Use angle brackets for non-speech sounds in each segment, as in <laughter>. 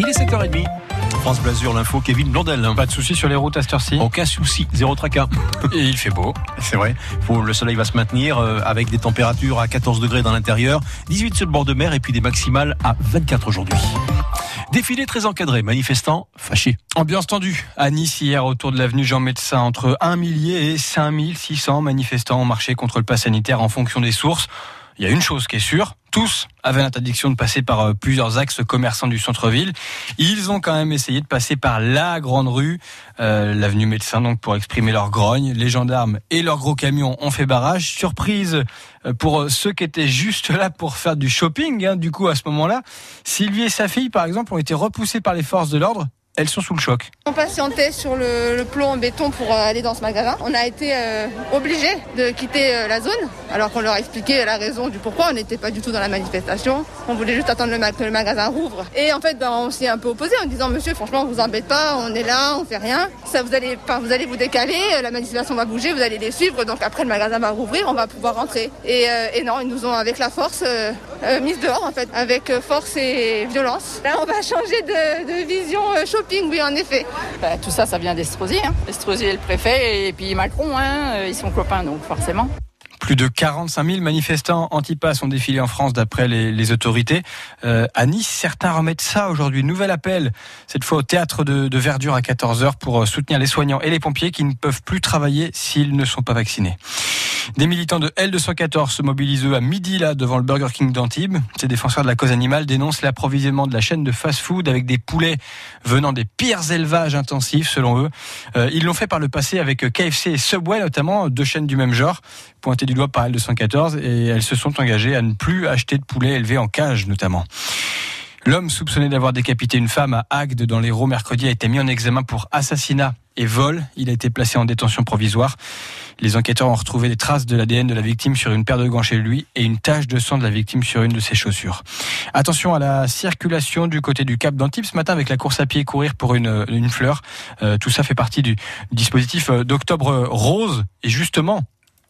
Il est 7h30. France Blasure, l'info, Kevin Blondel. Pas de soucis sur les routes à cette heure-ci Aucun souci, zéro tracas. <laughs> Et il fait beau. C'est vrai. Faut, le soleil va se maintenir euh, avec des températures à 14 degrés dans l'intérieur, 18 sur le bord de mer et puis des maximales à 24 aujourd'hui. Défilé très encadré, manifestants fâchés. Ambiance tendue à Nice hier autour de l'avenue Jean Médecin. Entre 1 millier et 5600 manifestants ont marché contre le pass sanitaire en fonction des sources. Il y a une chose qui est sûre, tous avaient l'interdiction de passer par euh, plusieurs axes commerçants du centre-ville. Ils ont quand même essayé de passer par la grande rue, euh, l'avenue Médecin, donc pour exprimer leur grogne. Les gendarmes et leurs gros camions ont fait barrage. Surprise euh, pour ceux qui étaient juste là pour faire du shopping. Hein, du coup, à ce moment-là, Sylvie et sa fille, par exemple, ont été repoussés par les forces de l'ordre elles sont sous le choc. On patientait sur le, plomb en béton pour euh, aller dans ce magasin. On a été euh, obligés de quitter euh, la zone, alors qu'on leur a expliqué la raison du pourquoi. On n'était pas du tout dans la manifestation. On voulait juste attendre que le magasin rouvre. Et en fait, ben, on s'est un peu opposé en disant Monsieur, franchement, vous embête pas, on est là, on fait rien. Ça, vous allez, vous allez vous décaler, la manifestation va bouger, vous allez les suivre. Donc après, le magasin va rouvrir, on va pouvoir rentrer. Et non, ils nous ont avec la force mise dehors en fait, avec force et violence. Là, on va changer de, de vision shopping, oui, en effet. Bah, tout ça, ça vient d'Estrosi. Hein. Estrosi est le préfet et puis Macron, hein, ils sont copains, donc forcément. Plus de 45 000 manifestants anti-pass ont défilé en France d'après les, autorités. Euh, à Nice, certains remettent ça aujourd'hui. Nouvel appel, cette fois au théâtre de, Verdure à 14h pour soutenir les soignants et les pompiers qui ne peuvent plus travailler s'ils ne sont pas vaccinés. Des militants de L214 se mobilisent eux à midi là devant le Burger King d'Antibes. Ces défenseurs de la cause animale dénoncent l'approvisionnement de la chaîne de fast-food avec des poulets venant des pires élevages intensifs selon eux. Euh, ils l'ont fait par le passé avec KFC et Subway notamment, deux chaînes du même genre, pointées du doigt par L214 et elles se sont engagées à ne plus acheter de poulets élevés en cage notamment. L'homme soupçonné d'avoir décapité une femme à Agde dans l'Hérault mercredi a été mis en examen pour assassinat et vol. Il a été placé en détention provisoire. Les enquêteurs ont retrouvé des traces de l'ADN de la victime sur une paire de gants chez lui et une tache de sang de la victime sur une de ses chaussures. Attention à la circulation du côté du Cap d'Antibes ce matin avec la course à pied courir pour une, fleur. Euh, tout ça fait partie du dispositif d'octobre rose et justement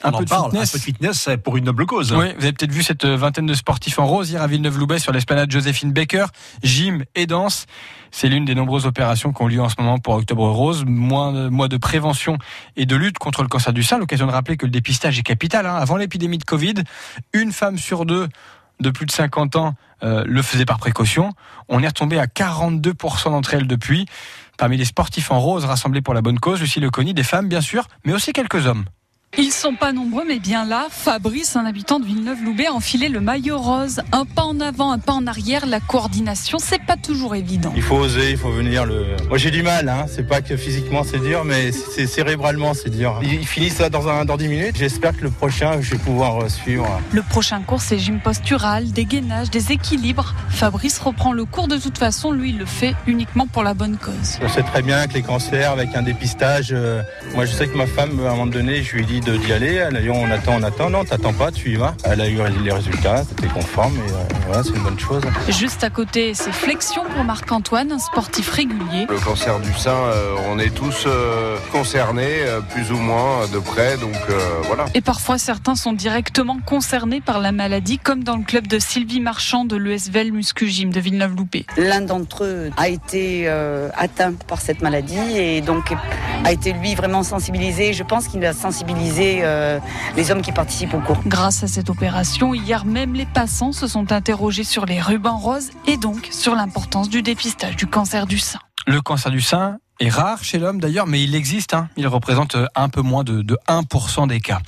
un, peu de parle, fitness. un peu de fitness pour une noble cause. Oui, vous avez peut-être vu cette vingtaine de sportifs en rose hier à Villeneuve-Loubet sur l'esplanade Joséphine Baker, gym et danse. C'est l'une des nombreuses opérations qui ont lieu en ce moment pour Octobre Rose, mois de, mois de prévention et de lutte contre le cancer du sein. L'occasion de rappeler que le dépistage est capital. Hein. Avant l'épidémie de Covid, une femme sur deux de plus de 50 ans euh, le faisait par précaution. On est retombé à 42% d'entre elles depuis. Parmi les sportifs en rose rassemblés pour la bonne cause, Lucie Leconi, des femmes bien sûr, mais aussi quelques hommes. Ils sont pas nombreux, mais bien là, Fabrice, un habitant de Villeneuve-Loubet, a enfilé le maillot rose. Un pas en avant, un pas en arrière, la coordination, c'est pas toujours évident. Il faut oser, il faut venir le. Moi j'ai du mal, hein. c'est pas que physiquement c'est dur, mais c'est cérébralement c'est dur. Ils finissent ça dans, un, dans 10 minutes. J'espère que le prochain, je vais pouvoir euh, suivre. Le prochain cours, c'est gym postural, dégainage, des équilibres. Fabrice reprend le cours de toute façon, lui, il le fait uniquement pour la bonne cause. On sait très bien que les cancers, avec un dépistage, euh, moi je sais que ma femme, à un moment donné, je lui ai dit d'y aller. Elle a dit on attend, on attend. Non, t'attends pas, tu y vas. Elle a eu les résultats, c'était conforme et euh, voilà, c'est une bonne chose. Juste à côté, c'est pour Marc-Antoine, un sportif régulier. Le cancer du sein, euh, on est tous euh, concernés, euh, plus ou moins de près, donc euh, voilà. Et parfois, certains sont directement concernés par la maladie, comme dans le club de Sylvie Marchand de l'ESVEL Muscu Gym de Villeneuve-Loupé. L'un d'entre eux a été atteint par cette maladie et donc a été lui vraiment sensibilisé. Je pense qu'il a sensibilisé euh, les hommes qui participent au cours. Grâce à cette opération, hier même les passants se sont interrogés sur les rubans roses et donc sur l'importance du dépistage du cancer du sein. Le cancer du sein est rare chez l'homme d'ailleurs, mais il existe. Hein. Il représente un peu moins de 1% des cas.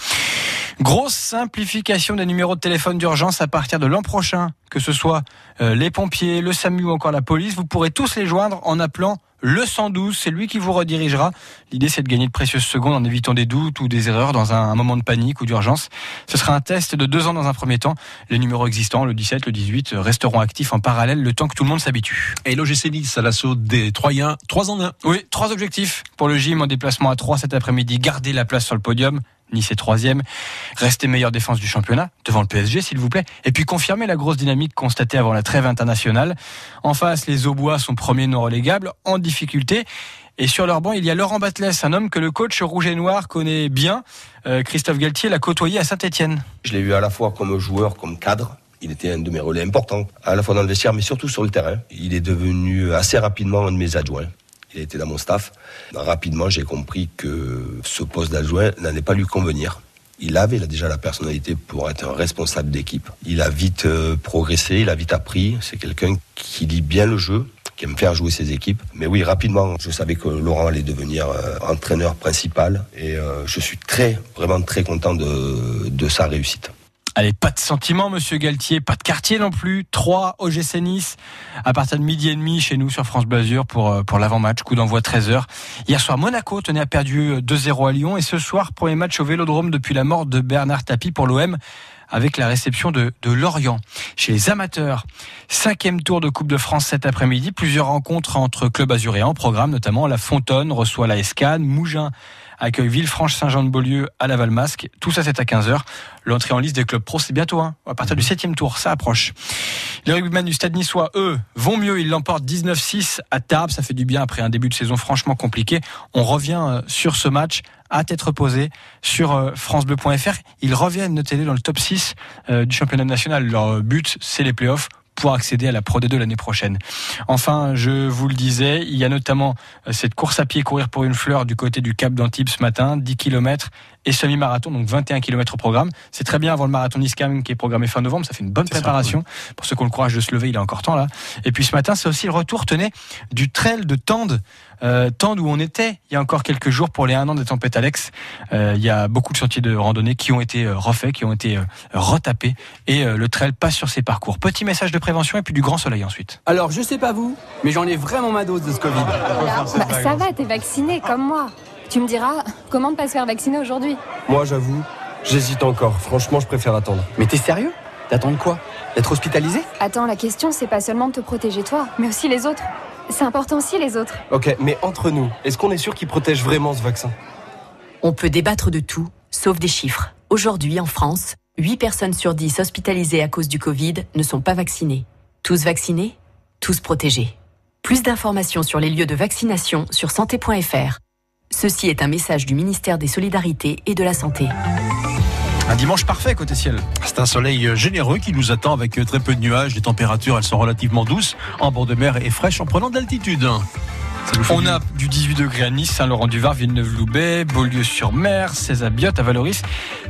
Grosse simplification des numéros de téléphone d'urgence à partir de l'an prochain. Que ce soit euh, les pompiers, le SAMU ou encore la police, vous pourrez tous les joindre en appelant le 112, c'est lui qui vous redirigera. L'idée, c'est de gagner de précieuses secondes en évitant des doutes ou des erreurs dans un, moment de panique ou d'urgence. Ce sera un test de deux ans dans un premier temps. Les numéros existants, le 17, le 18, resteront actifs en parallèle le temps que tout le monde s'habitue. Et l'OGC Nice à l'assaut des Troyens, trois en un. Oui, trois objectifs pour le gym en déplacement à 3 cet après-midi. Garder la place sur le podium, Nice est troisième. Rester meilleure défense du championnat, devant le PSG s'il vous plaît. Et puis confirmer la grosse dynamique constatée avant la trêve internationale. En face, les Aubois sont premiers non relégables, en difficulté. Et sur leur banc, il y a Laurent Batles, un homme que le coach rouge et noir connaît bien. Euh, Christophe Galtier l'a côtoyé à Saint-Etienne. Je l'ai vu à la fois comme joueur, comme cadre. Il était un de mes relais importants, à la fois dans le vestiaire, mais surtout sur le terrain. Il est devenu assez rapidement un de mes adjoints. Il était dans mon staff. Rapidement, j'ai compris que ce poste d'adjoint n'allait pas lui convenir. Il avait déjà la personnalité pour être un responsable d'équipe. Il a vite euh, progressé, il a vite appris. C'est quelqu'un qui lit bien le jeu, qui aime faire jouer ses équipes. Mais oui, rapidement, je savais que Laurent allait devenir euh, entraîneur principal et euh, je suis très, vraiment très content de, de sa réussite. Allez, pas de sentiment, monsieur Galtier, pas de quartier non plus. 3 OGC Nice à partir de midi et demi chez nous sur France Bleu pour, euh, pour l'avant-match, coup d'envoi 13h. Hier soir, Monaco tenait à perdu 2-0 à Lyon et ce soir, premier match au Vélodrome depuis la mort de Bernard Tapie pour l'OM avec la réception de, de Lorient. Chez les amateurs, cinquième tour de Coupe de France cet après-midi, plusieurs rencontres entre clubs azuréens en programme, notamment La Fontonne reçoit la Escane, Mougin accueille Villefranche-Saint-Jean-de-Beaulieu à la Valmasque. Tout ça, c'est à 15h. L'entrée en liste des clubs pro, c'est bientôt, hein, à partir du septième tour. Ça approche. Les rugbymen du Stade Niçois, eux, vont mieux. Ils l'emportent 19-6 à Tarbes. Ça fait du bien après un début de saison franchement compliqué. On revient euh, sur ce match à tête reposée sur euh, francebleu.fr. Ils reviennent, notez-les, dans le top 6 euh, du championnat national. Leur but, c'est les playoffs pour accéder à la Pro D2 l'année prochaine. Enfin, je vous le disais, il y a notamment euh, cette course à pied courir pour une fleur du côté du Cap d'Antibes ce matin, 10 km et semi-marathon, donc 21 km au programme. C'est très bien avant le marathon Niskam qui est programmé fin novembre, ça fait une bonne préparation. Pour ceux qui ont le courage de se lever, il est encore temps là. Et puis ce matin, c'est aussi le retour, tenez, du trail de Tende. Euh, Tende où on était il y a encore quelques jours pour les 1 an des tempêtes Alex. Euh, il y a beaucoup de sentiers de randonnée qui ont été euh, refaits, qui ont été retapés et le trail passe sur ses parcours. Petit message de prévention et puis du grand soleil ensuite. Alors je sais pas vous, mais j'en ai vraiment ma dose de ce Covid. Bah, ça va, t'es vacciné comme moi. Tu me diras, comment ne pas se faire vacciner aujourd'hui Moi, j'avoue, j'hésite encore. Franchement, je préfère attendre. Mais t'es sérieux? D'attendre quoi? D'être hospitalisé? Attends, la question, c'est pas seulement de te protéger toi, mais aussi les autres. C'est important aussi, les autres. Ok, mais entre nous, est-ce qu'on est sûr qu'il protège vraiment ce vaccin? On peut débattre de tout, sauf des chiffres. Aujourd'hui, en France, 8 personnes sur 10 hospitalisées à cause du Covid ne sont pas vaccinées. Tous vaccinés, tous protégés. Plus d'informations sur les lieux de vaccination sur santé.fr. Ceci est un message du ministère des Solidarités et de la Santé. Un dimanche parfait côté ciel. C'est un soleil généreux qui nous attend avec très peu de nuages. Les températures, elles sont relativement douces en bord de mer et fraîches en prenant d'altitude. On a du 18 degrés à Nice, Saint-Laurent-du-Var, Villeneuve-Loubet, Beaulieu-sur-Mer, 16 à Biot, à Valoris,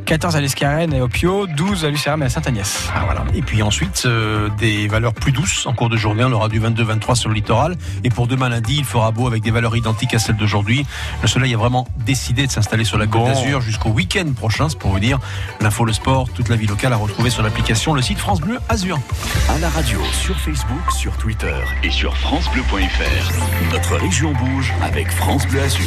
14 à l'Escarène et au Pio, 12 à Lucéram et à Saint-Agnès. Ah, voilà. Et puis ensuite, euh, des valeurs plus douces en cours de journée. On aura du 22-23 sur le littoral. Et pour demain lundi, il fera beau avec des valeurs identiques à celles d'aujourd'hui. Le soleil a vraiment décidé de s'installer sur la Côte d'Azur jusqu'au week-end prochain. C'est pour vous dire l'info, le sport, toute la vie locale à retrouver sur l'application, le site France Bleu Azur. À la radio, sur Facebook, sur Twitter et sur FranceBleu.fr. Notre région bouge avec France Bleu Azur.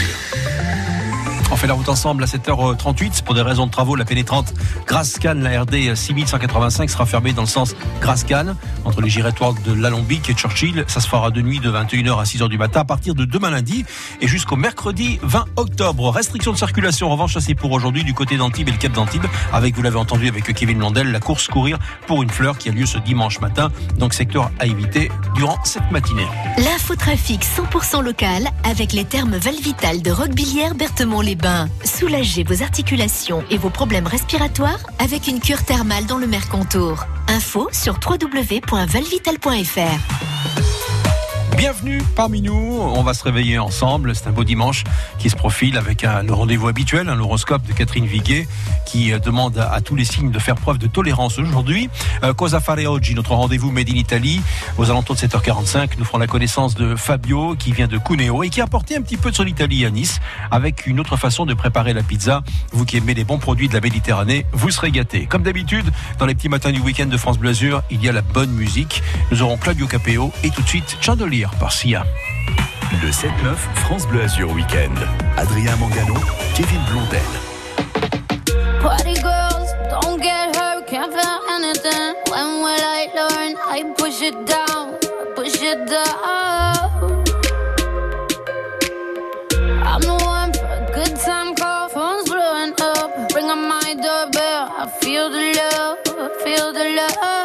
On fait la route ensemble à 7h38 pour des raisons de travaux. La pénétrante Grasse-Cannes, la RD 6185 sera fermée dans le sens Grasse-Cannes entre les giratoires de l'Alambic et Churchill. Ça se fera de nuit de 21h à 6h du matin à partir de demain lundi et jusqu'au mercredi 20 octobre. Restriction de circulation en revanche, c'est pour aujourd'hui du côté d'Antibes et le Cap d'Antibes avec, vous l'avez entendu avec Kevin Landel, la course courir pour une fleur qui a lieu ce dimanche matin. Donc secteur à éviter durant cette matinée. L'infotrafic 100% local avec les termes Valvital de Roquebillière Berthemont les bains. Soulagez vos articulations et vos problèmes respiratoires avec une cure thermale dans le Mercontour. Info sur www.valvital.fr. Bienvenue parmi nous. On va se réveiller ensemble. C'est un beau dimanche qui se profile avec un, le rendez-vous habituel, un horoscope de Catherine Viguet qui euh, demande à, tous les signes de faire preuve de tolérance aujourd'hui. Euh, Cosa fare oggi, notre rendez-vous Made in Italy. Aux alentours de 7h45, nous ferons la connaissance de Fabio qui vient de Cuneo et qui a apporté un petit peu de son Italie à Nice avec une autre façon de préparer la pizza. Vous qui aimez les bons produits de la Méditerranée, vous serez gâtés. Comme d'habitude, dans les petits matins du week-end de France Bleu Azur, il y a la bonne musique. Nous aurons Claudio Capeo et tout de suite Chandelier par Sia. Le 7-9 France Bleu Azur Weekend. Adrien Mangano, Kevin Blondel. Party girls, don't get hurt, can't feel anything. When will I learn? I push it down, push it down. I'm the one for a good time call, phone's blowing up. Bring on my doorbell, I feel the love, feel the love.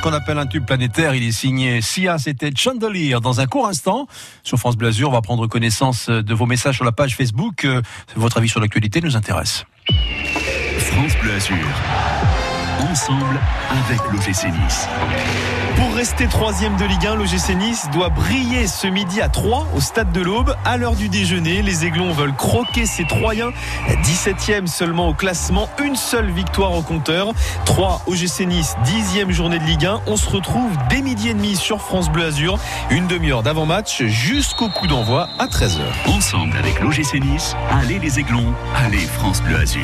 Ce qu'on appelle un tube planétaire. Il est signé Sia, c'était Chandelier. Dans un court instant, sur France Bleu Azur, on va prendre connaissance de vos messages sur la page Facebook. Euh, Votre avis sur l'actualité nous intéresse. France Bleu Azur. Ensemble avec l'OGC Nice. Pour rester troisième de Ligue 1, l'OGC Nice doit briller ce midi à 3 au stade de l'Aube. À l'heure du déjeuner, les Aiglons veulent croquer ces Troyens. 17e seulement au classement, une seule victoire au compteur. 3 OGC Nice, 10e journée de Ligue 1. On se retrouve dès midi et demi sur France Bleu Azur. Une demi-heure d'avant-match jusqu'au coup d'envoi à 13h. Ensemble avec l'OGC Nice, allez les Aiglons, allez France Bleu Azur.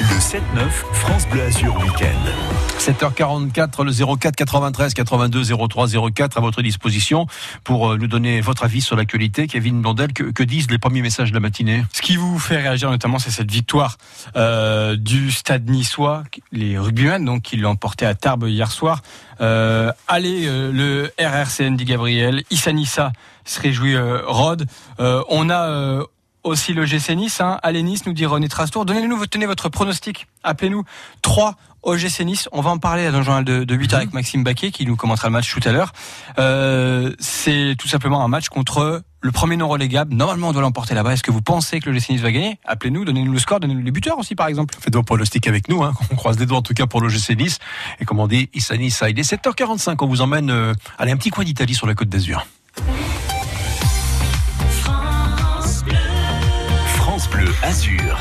Le 7-9, France Bleu Azur Week-end. 7h44, le 04 93 82 03 04 à votre disposition pour euh, nous donner votre avis sur l'actualité. Kevin Blondel, que, que disent les premiers messages de la matinée? Ce qui vous fait réagir notamment, c'est cette victoire euh, du Stade Niçois, les rugbymen donc qui l'ont emporté à Tarbes hier soir. Euh, allez, euh, le RRCN dit Gabriel, Issa Nissa se réjouit euh, Rod. Euh, on a euh, aussi le GC Nice, hein. allez Nice, nous dit René Trastour. Donnez-nous, tenez votre pronostic. Appelez-nous 3 OGC Nice. On va en parler dans le journal de, de 8 h avec Maxime Baquet qui nous commentera le match tout à l'heure. Euh, c'est tout simplement un match contre le premier non relégable. Normalement, on doit l'emporter là-bas. Est-ce que vous pensez que le GC Nice va gagner? Appelez-nous, donnez-nous le score, donnez-nous les buteurs aussi, par exemple. Faites vos pronostics avec nous. Hein. <laughs> On croise les doigts en tout cas pour le GC Nice. Et comme on dit, Issa Nissa. Il est 7h45. On vous emmène euh, aller un petit coin d'Italie sur la côte d'Azur. Azur.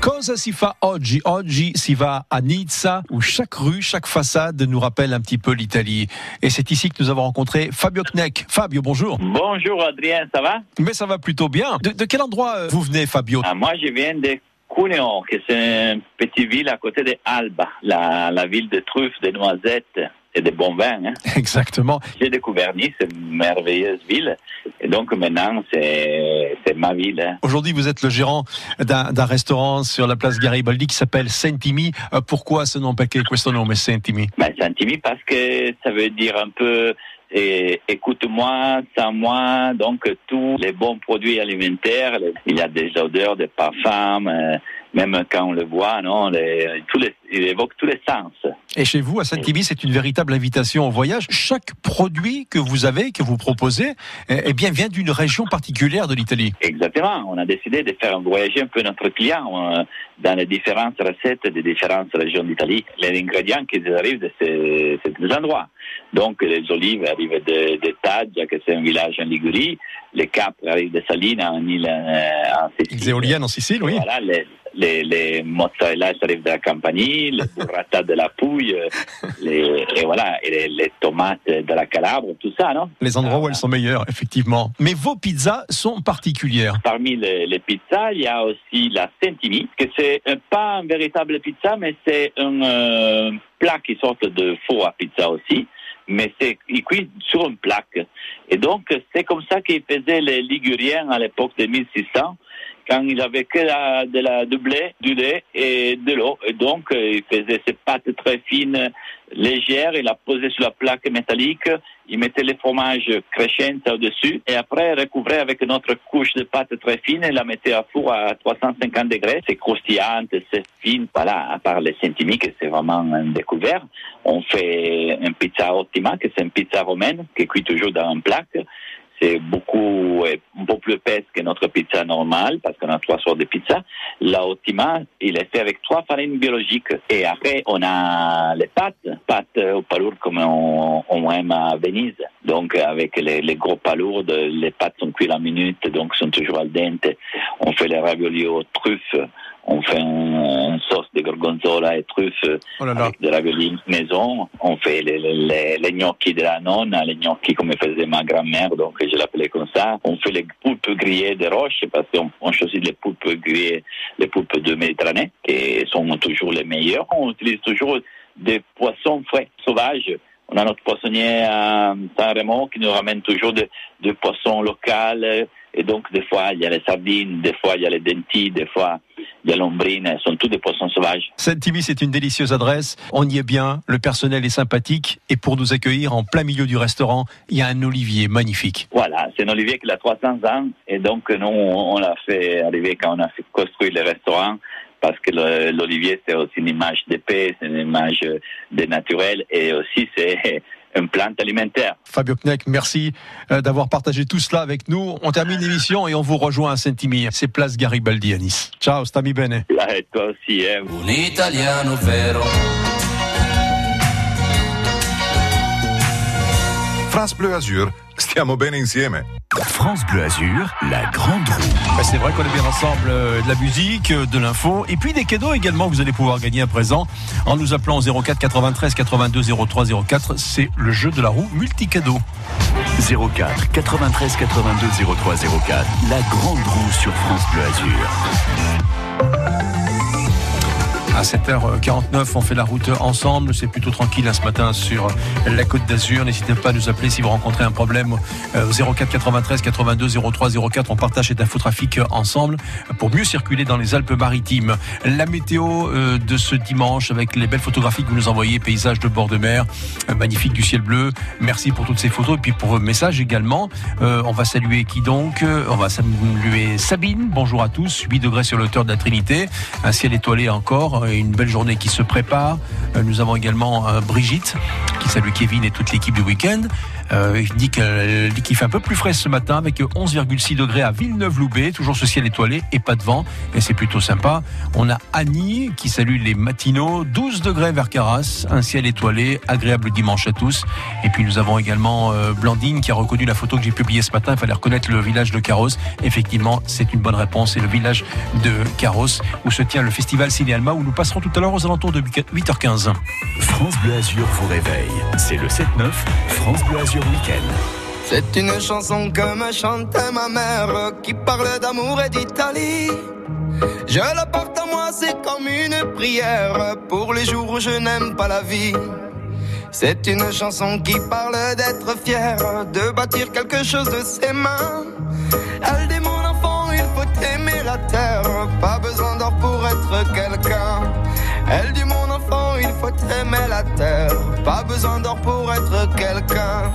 Cosa si fa oggi? Oggi si va à Nizza, où chaque rue, chaque façade nous rappelle un petit peu l'Italie. Et c'est ici que nous avons rencontré Fabio Kneck. Fabio, bonjour. Bonjour Adrien, ça va? Mais ça va plutôt bien. De, de quel endroit euh, vous venez, Fabio? Ah, Moi, je viens de Cuneo, que c'est une petite ville à côté de Alba, la, la ville de truffes, de noisettes et de bons vins. hein. <laughs> Exactement. J'ai découvert Nice, une merveilleuse ville. Et donc maintenant, c'est ma ville. hein. Aujourd'hui, vous êtes le gérant d'un restaurant sur la place Garibaldi qui s'appelle Sentimi. Euh, Pourquoi ce nom Perché questo nome Sentimi Ben, Santimi parce que ça veut dire un peu eh, écoute-moi, sans moi, donc tous les bons produits alimentaires, il y a des odeurs de parfums, euh, même quand on le voit, non, les, tous les, il évoque tous les sens. Et chez vous, à Sentimi, c'est une véritable invitation au voyage. Chaque produit que vous avez, que vous proposez, eh eh bien, vient d'une région particulière de l'Italie. Exactement. On a décidé de faire voyager un peu notre client euh, dans les différentes recettes des différentes régions d'Italie. Les ingrédients qui arrivent de ces, ces endroits. Donc, les olives arrivent de, de Taggia, que c'est un village en Ligurie. Les capres arrivent de Salina, en île euh, en Sicile. Les éoliennes en Sicile, oui. Voilà, les, les, les mozzarella ça arrive de la Campanie, les <laughs> burrata de la Pouille, euh, les, et voilà, et les, les tomates de la Calabre, tout ça, non? Les endroits où elles sont meilleures, effectivement. Mais vos pizzas sont particulières. Parmi les, les pizzas, il y a aussi la Sentimi, que c'est pas un véritable pizza, mais c'est un euh, plat qui sort de four à pizza aussi, mais c'est cuit sur une plaque. Et donc, c'est comme ça qu'ils faisaient les Liguriens à l'époque de 1600, quand ils avaient que la, de la du blé, du lait et de l'eau. Et donc, euh, ils faisaient ces pâtes très fines, légères, ils la posaient sur la plaque métallique, ils mettaient les fromages crescenti au-dessus, et après, ils recouvraient avec une autre couche de pâte très fine et la mettaient à four à 350 degrés. C'est croustillant, c'est fine, voilà, à part les centimi, que c'est vraiment un découvert. On fait une pizza ottima, que c'est une pizza romaine, qui cuit toujours dans une plaque. C'est beaucoup, peu plus épaisse que notre pizza normale, parce qu'on a trois sortes de pizza. La Ottima, il est fait avec trois farines biologiques. Et après, on a les pâtes, pâtes au palourd comme on, aime à Venise. Donc, avec les, les gros palourdes, les pâtes sont cuites la minute, donc sont toujours al dente. On fait les raviolis aux truffes. On fait un, une sauce de gorgonzola et truffes avec des raviolis maison. On fait les, les, les, les gnocchi de la nonna, les gnocchi comme faisait ma grand-mère, donc je l'appelais comme ça. On fait les poulpes grillées de roche parce qu'on on choisit les poulpes grillées, les poulpes de Méditerranée, qui sont toujours les meilleurs. On utilise toujours des poissons frais, sauvages. On a notre poissonnier à Saint-Rémy qui nous ramène toujours des de poissons locaux. Et donc, des fois, il y a les sardines, des fois, il y a les dentilles, des fois, il y a l'ombrine. Ce sont tous des poissons sauvages. Saint-Timi, c'est une délicieuse adresse. On y est bien, le personnel est sympathique. Et pour nous accueillir en plein milieu du restaurant, il y a un olivier magnifique. Voilà, c'est un olivier qui a 300 ans. Et donc, nous, on l'a fait arriver quand on a fait construire le restaurant parce que l'olivier, c'est aussi une image de paix, c'est une image euh, de naturel et aussi c'est une plante alimentaire. Fabio Kneck, merci euh, d'avoir partagé tout cela avec nous. On termine l'émission et on vous rejoint à Saint-Timi. C'est place Garibaldi à Nice. Ciao, stami bene. Là, et toi aussi, hein. Un italiano vero. France Bleu Azur, stiamo bene insieme. France Bleu Azur, la grande roue. Bah, c'est vrai qu'on est bien ensemble euh, de la musique, euh, de l'info et puis des cadeaux également. Vous allez pouvoir gagner à présent en nous appelant au 04 93 82 03 04. C'est le jeu de la roue multi-cadeau. 04 93 82 03 04. La grande roue sur France Bleu Azur. À 7h49, on fait la route ensemble. C'est plutôt tranquille hein, ce matin sur la côte d'Azur. N'hésitez pas à nous appeler si vous rencontrez un problème euh, au 04 93 82 03 04. On partage cet infotrafic ensemble pour mieux circuler dans les Alpes-Maritimes. La météo euh, de ce dimanche avec les belles photographies que vous nous envoyez, paysages de bord de mer, euh, magnifique du ciel bleu. Merci pour toutes ces photos et puis pour vos messages également. Euh, on va saluer qui donc? On va saluer Sabine. Bonjour à tous. 8 degrés sur l'auteur de la Trinité. Un ciel étoilé encore une belle journée qui se prépare. Euh, Nous avons également euh, Brigitte qui salue Kevin et toute l'équipe du week-end. Euh, il dit qu'il fait un peu plus frais ce matin avec 11,6 degrés à Villeneuve-Loubet, toujours ce ciel étoilé et pas de vent, et c'est plutôt sympa. On a Annie qui salue les matinaux, 12 degrés vers Carras, un ciel étoilé, agréable dimanche à tous. Et puis nous avons également euh, Blandine qui a reconnu la photo que j'ai publiée ce matin, il fallait reconnaître le village de Carros. Effectivement, c'est une bonne réponse, c'est le village de Carros où se tient le festival Ciné Alma où nous passerons tout à l'heure aux alentours de 8h15. France Bleu Azur vous réveille. C'est le 7-9, France Bleu Azur C'est une chanson que me chantait ma mère qui parle d'amour et d'Italie. Je la porte à moi, c'est comme une prière pour les jours où je n'aime pas la vie. C'est une chanson qui parle d'être fier, de bâtir quelque chose de ses mains. Elle dit mon enfant, il faut aimer la terre, pas besoin d'or pour être quelqu'un. Elle dit mon enfant, il faut aimer la terre, pas besoin d'or pour être quelqu'un.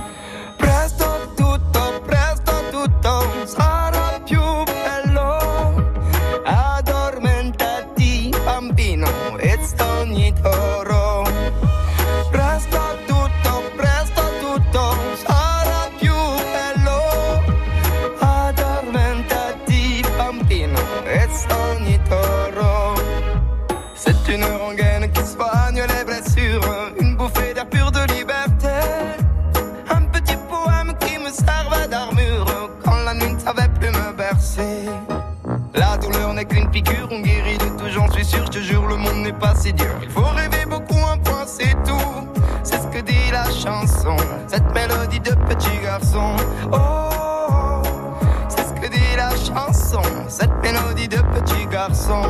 c'est. Il faut rêver beaucoup, un point, c'est tout. C'est ce que dit la chanson, cette mélodie de petit garçon. Oh, oh, oh. c'est ce que dit la chanson, cette mélodie de petit garçon.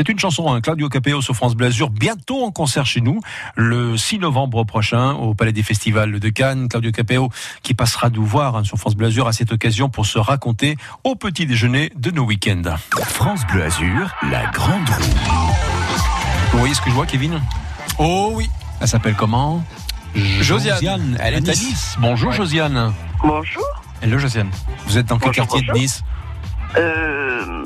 C'est une chanson, hein, Claudio Capéo sur France Bleu Azur, bientôt en concert chez nous, le 6 novembre prochain, au Palais des Festivals de Cannes. Claudio Capéo qui passera nous voir hein, sur France Bleu Azur à cette occasion pour se raconter au petit déjeuner de nos week-ends. France Bleu Azur, la grande roue. Vous voyez ce que je vois, Kevin? Oh oui. Elle s'appelle comment? Josiane. Elle est à Nice. Nice. Bonjour Ouais. Josiane. Bonjour. Hello Josiane. Vous êtes dans quel Bonjour, quartier de. Nice? Euh,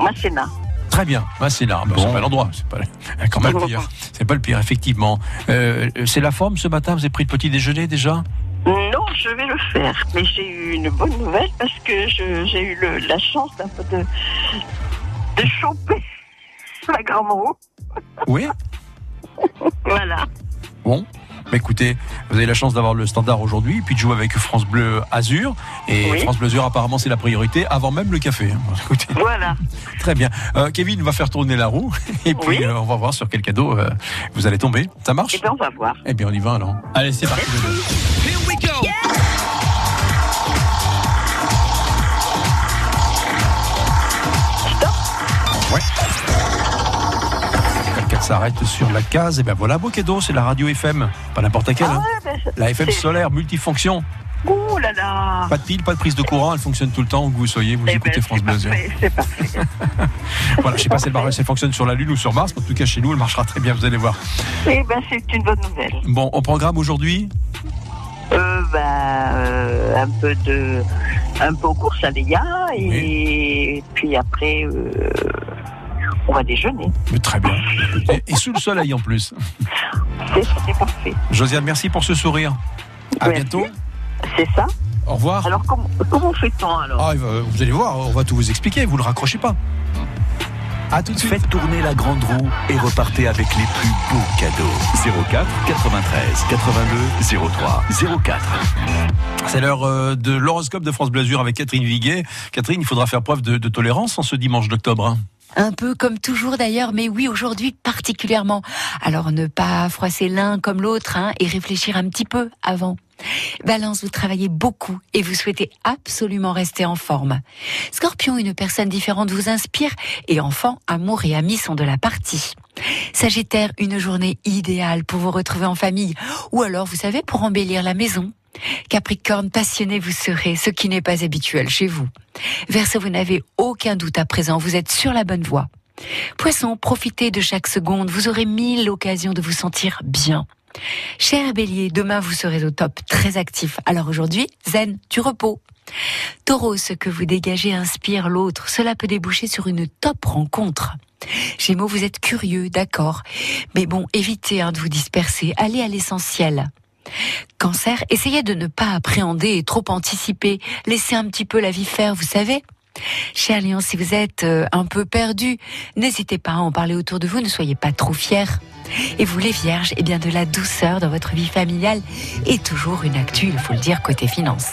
Masséna. Très bien, bah, c'est là. Bah, C'est pas l'endroit, c'est pas <laughs> quand même le pire. C'est pas le pire, effectivement. Euh, c'est la forme ce matin? Vous avez pris le petit déjeuner déjà? Non, je vais le faire. Mais j'ai eu une bonne nouvelle parce que j'ai eu le- la chance d'un peu de, de choper <laughs> la grande roue. Oui. <laughs> Voilà. Bon. Bah, écoutez, vous avez la chance d'avoir le standard aujourd'hui, puis de jouer avec France Bleu Azur. Et Oui. France Bleu Azur, apparemment, c'est la priorité avant même le café. Écoutez, Voilà. <laughs> très bien. Euh, Kevin va faire tourner la roue, <laughs> et puis Oui. euh, on va voir sur quel cadeau euh, vous allez tomber. Ça marche? Eh bien, on va voir. Eh bien, on y va alors. Allez, c'est parti. Here we go. Ouais. S'arrête sur la case, et ben voilà, cadeau, c'est la radio FM. Pas n'importe laquelle. Ah hein. ouais, ben, La FM solaire, multifonction. Ouh là là. Pas de pile, pas de prise de courant, elle fonctionne tout le temps où que vous soyez, vous Eh écoutez ben, France Bleu C'est parfait. <laughs> Voilà, je sais pas si elle, marche- si elle fonctionne sur la Lune ou sur Mars, mais en tout cas chez nous, elle marchera très bien, vous allez voir. Eh ben, c'est une bonne nouvelle. Bon, au programme aujourd'hui, Euh, ben, euh, un peu de, un peu aux courses à Léa et puis après, euh, on va déjeuner. mais très bien. Et sous le soleil en plus. C'est c'est parfait. Josiane, merci pour ce sourire. À Merci. bientôt. C'est ça. Au revoir. Alors, comment, comment fait-on alors Ah, vous allez voir, on va tout vous expliquer, vous ne raccrochez pas. À tout de suite. Faites tourner la grande roue et repartez avec les plus beaux cadeaux. 04 93 82 03 04. C'est l'heure euh, de l'horoscope de France Blasure avec Catherine Viguet. Catherine, il faudra faire preuve de, de tolérance en ce dimanche d'octobre. Un peu comme toujours d'ailleurs, mais oui, aujourd'hui particulièrement. Alors ne pas froisser l'un comme l'autre hein, et réfléchir un petit peu avant. Balance, vous travaillez beaucoup et vous souhaitez absolument rester en forme. Scorpion, une personne différente vous inspire et enfant, amour et amis sont de la partie. Sagittaire, une journée idéale pour vous retrouver en famille ou alors, vous savez, pour embellir la maison. Capricorne, passionné vous serez, ce qui n'est pas habituel chez vous. Verseau, vous n'avez aucun doute à présent, vous êtes sur la bonne voie. Poisson, profitez de chaque seconde, vous aurez mille occasions de vous sentir bien. Cher Bélier, demain vous serez au top, très actif. Alors aujourd'hui, zen, du repos. Taureau, ce que vous dégagez inspire l'autre. Cela peut déboucher sur une top rencontre. Gémeaux, vous êtes curieux, d'accord. Mais bon, évitez hein, de vous disperser. Allez à l'essentiel. Cancer, essayez de ne pas appréhender et trop anticiper. Laissez un petit peu la vie faire, vous savez. Cher Lion, si vous êtes euh, un peu perdu, n'hésitez pas à en parler autour de vous, ne soyez pas trop fiers. Et vous les vierges, eh bien de la douceur dans votre vie familiale et toujours une actu, il faut le dire, côté finance.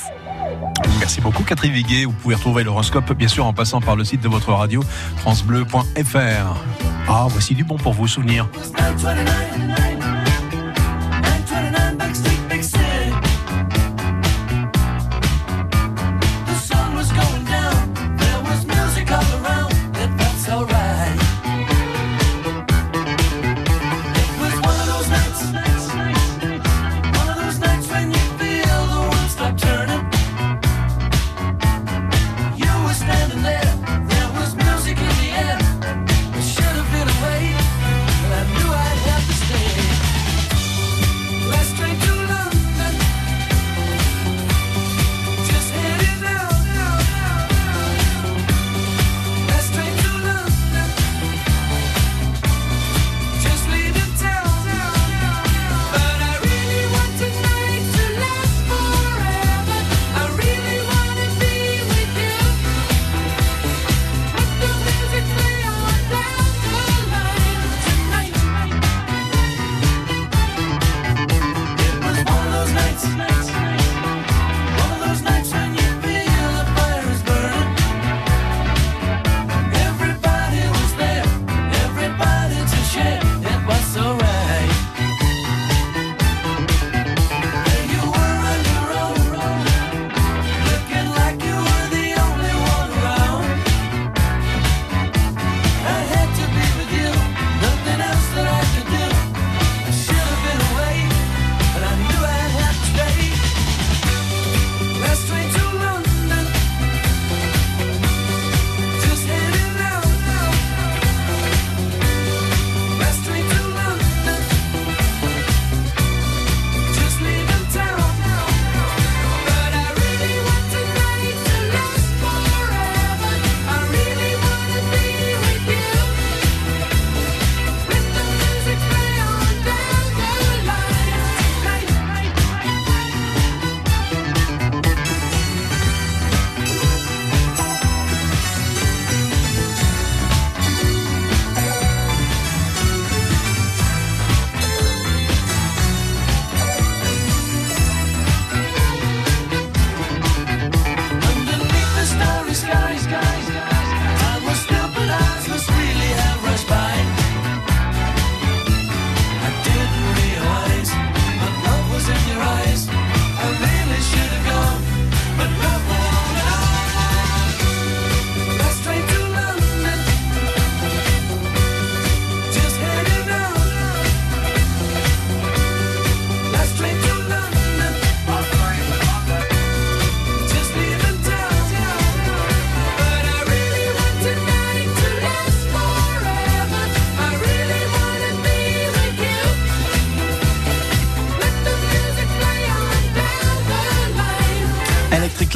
Merci beaucoup Catherine Viguet. Vous pouvez retrouver l'horoscope bien sûr en passant par le site de votre radio francebleu.fr. Ah, voici du bon pour vos souvenirs.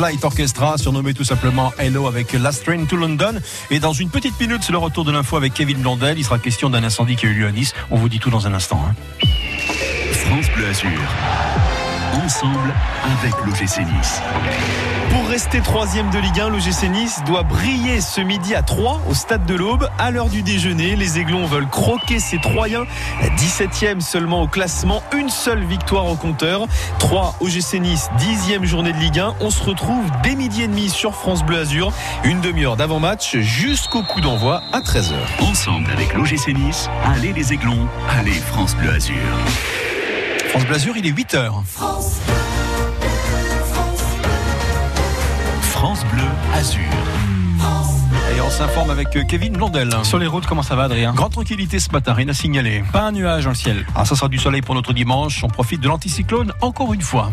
Light Orchestra, surnommé tout simplement Hello avec Last Train to London. Et dans une petite minute, c'est le retour de l'info avec Kevin Blondel. Il sera question d'un incendie qui a eu lieu à Nice. On vous dit tout dans un instant. hein. France Bleu Azur. Ensemble avec l'OGC Nice. Pour rester troisième de Ligue 1, l'OGC Nice doit briller ce midi à 3 au stade de l'Aube. À l'heure du déjeuner, les Aiglons veulent croquer ces Troyens. 17e seulement au classement, une seule victoire au compteur. 3 OGC Nice, 10e journée de Ligue 1. On se retrouve dès midi et demi sur France Bleu Azur. Une demi-heure d'avant-match jusqu'au coup d'envoi à 13h. Ensemble avec l'OGC Nice, allez les Aiglons, allez France Bleu Azur. France Blasure, il est 8h. S'informe avec euh, Kevin Blondel. Sur les routes, comment ça va, Adrien? Grande tranquillité ce matin, rien à signaler. Pas un nuage dans le ciel. Ah, ça sera du soleil pour notre dimanche. On profite de l'anticyclone encore une fois.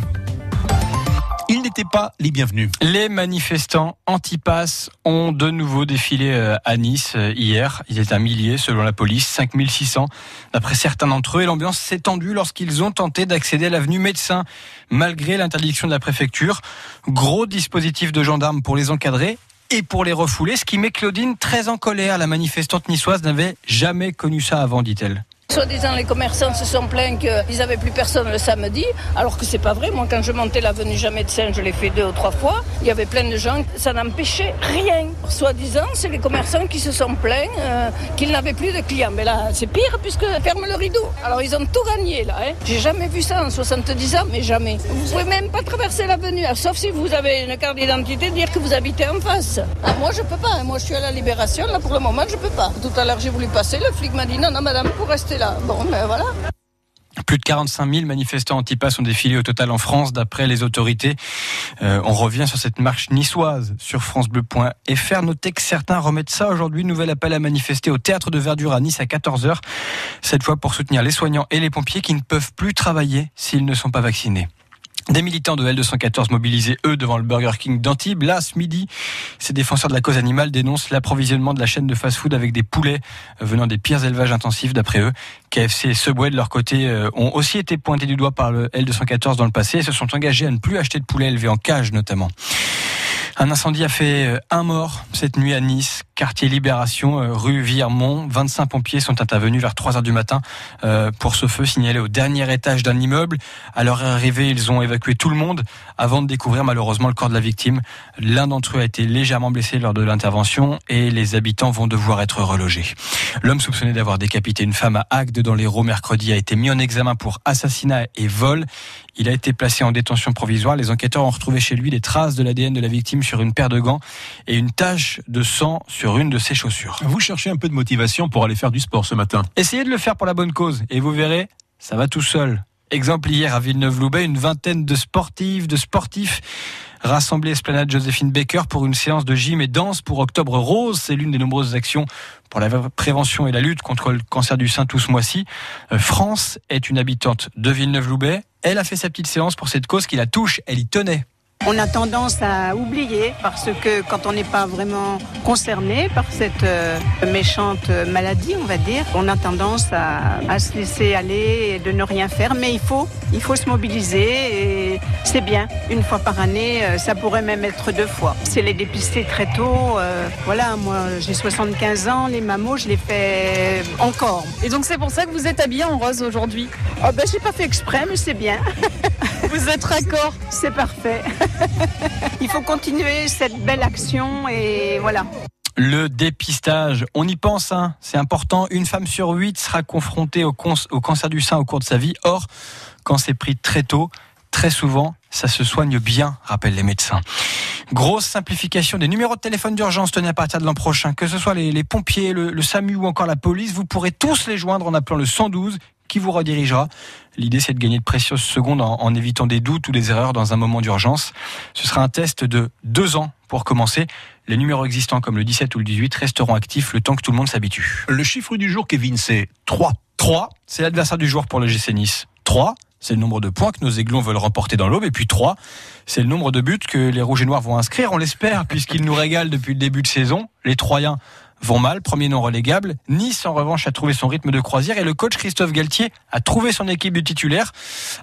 Ils n'étaient pas les bienvenus. Les manifestants anti-pass ont de nouveau défilé euh, à Nice euh, hier. Ils étaient un millier selon la police, 5600 d'après certains d'entre eux. Et l'ambiance s'est tendue lorsqu'ils ont tenté d'accéder à l'avenue Médecin malgré l'interdiction de la préfecture. Gros dispositif de gendarmes pour les encadrer et pour les refouler, ce qui met Claudine très en colère. La manifestante niçoise n'avait jamais connu ça avant, dit-elle. Soi-disant, les commerçants se sont plaints qu'ils n'avaient plus personne le samedi, alors que c'est pas vrai. Moi, quand je montais l'avenue Jamais de Seine, je l'ai fait deux ou trois fois. Il y avait plein de gens, ça n'empêchait rien. Soi-disant, c'est les commerçants qui se sont plaints euh, qu'ils n'avaient plus de clients. Mais là, c'est pire puisque ferme le rideau. Alors, ils ont tout gagné là. Hein. J'ai jamais vu ça en 70 ans, mais jamais. Vous pouvez même pas traverser l'avenue, hein, sauf si vous avez une carte d'identité, dire que vous habitez en face. Ah, moi, je peux pas. hein. Moi, je suis à la Libération. Là, pour le moment, je peux pas. Tout à l'heure, j'ai voulu passer. Le flic m'a dit non, non, madame, pour rester ben. Plus de 45 000 manifestants anti-pass ont défilé au total en France, d'après les autorités. Euh, on revient sur cette marche niçoise sur francebleu.fr. Notez que certains remettent ça aujourd'hui. Nouvel appel à manifester au théâtre de Verdure à Nice à 14h. Cette fois pour soutenir les soignants et les pompiers qui ne peuvent plus travailler s'ils ne sont pas vaccinés. Des militants de L214 mobilisés, eux, devant le Burger King d'Antibes. Là, ce midi, ces défenseurs de la cause animale dénoncent l'approvisionnement de la chaîne de fast-food avec des poulets venant des pires élevages intensifs, d'après eux. KFC et Subway, de leur côté, euh, ont aussi été pointés du doigt par le L214 dans le passé et se sont engagés à ne plus acheter de poulets élevés en cage, notamment. Un incendie a fait euh, un mort cette nuit à Nice, quartier Libération, euh, rue Villermont. 25 pompiers sont intervenus vers 3 heures du matin euh, pour ce feu signalé au dernier étage d'un immeuble. À leur arrivée, ils ont évacué tout le monde avant de découvrir malheureusement le corps de la victime. L'un d'entre eux a été légèrement blessé lors de l'intervention et les habitants vont devoir être relogés. L'homme soupçonné d'avoir décapité une femme à Agde dans l'Hérault mercredi a été mis en examen pour assassinat et vol. Il a été placé en détention provisoire. Les enquêteurs ont retrouvé chez lui des traces de l'ADN de la victime sur une paire de gants et une tache de sang sur une de ses chaussures. Vous cherchez un peu de motivation pour aller faire du sport ce matin. Essayez de le faire pour la bonne cause et vous verrez, ça va tout seul. Exemple hier à Villeneuve-Loubet, une vingtaine de sportives, de sportifs rassemblés Esplanade Joséphine Baker pour une séance de gym et danse pour Octobre Rose. C'est l'une des nombreuses actions pour la prévention et la lutte contre le cancer du sein tout ce mois-ci. Euh, France est une habitante de Villeneuve-Loubet. Elle a fait sa petite séance pour cette cause qui la touche. Elle y tenait. On a tendance à oublier parce que quand on n'est pas vraiment concerné par cette euh, méchante maladie, on va dire, on a tendance à, à se laisser aller et de ne rien faire. Mais il faut, il faut se mobiliser et c'est bien. Une fois par année, euh, ça pourrait même être deux fois. C'est les dépister très tôt. euh, voilà, moi j'ai 75 ans, les mammos, je les fais encore. Et donc c'est pour ça que vous êtes habillé en rose aujourd'hui? Oh ben j'ai pas fait exprès, mais c'est bien. Vous êtes raccord C'est parfait. <laughs> Il faut continuer cette belle action et voilà. Le dépistage, on y pense, hein, c'est important. Une femme sur huit sera confrontée au, cancer du sein au cours de sa vie. Or, quand c'est pris très tôt, très souvent, ça se soigne bien, rappellent les médecins. Grosse simplification des numéros de téléphone d'urgence tenus à partir de l'an prochain. Que ce soit les, les pompiers, le, le SAMU ou encore la police, vous pourrez tous les joindre en appelant le 112 qui vous redirigera. L'idée, c'est de gagner de précieuses secondes en, en évitant des doutes ou des erreurs dans un moment d'urgence. Ce sera un test de deux ans pour commencer. Les numéros existants comme le 17 ou le 18 resteront actifs le temps que tout le monde s'habitue. Le chiffre du jour, Kevin, c'est 3. 3, c'est l'adversaire du jour pour le GC Nice. 3, c'est le nombre de points que nos aiglons veulent remporter dans l'aube. Et puis 3, c'est le nombre de buts que les rouges et noirs vont inscrire, on l'espère, puisqu'ils nous régalent depuis le début de saison. Les Troyens vont mal, premier non relégable. Nice, en revanche, a trouvé son rythme de croisière et le coach Christophe Galtier a trouvé son équipe de titulaire,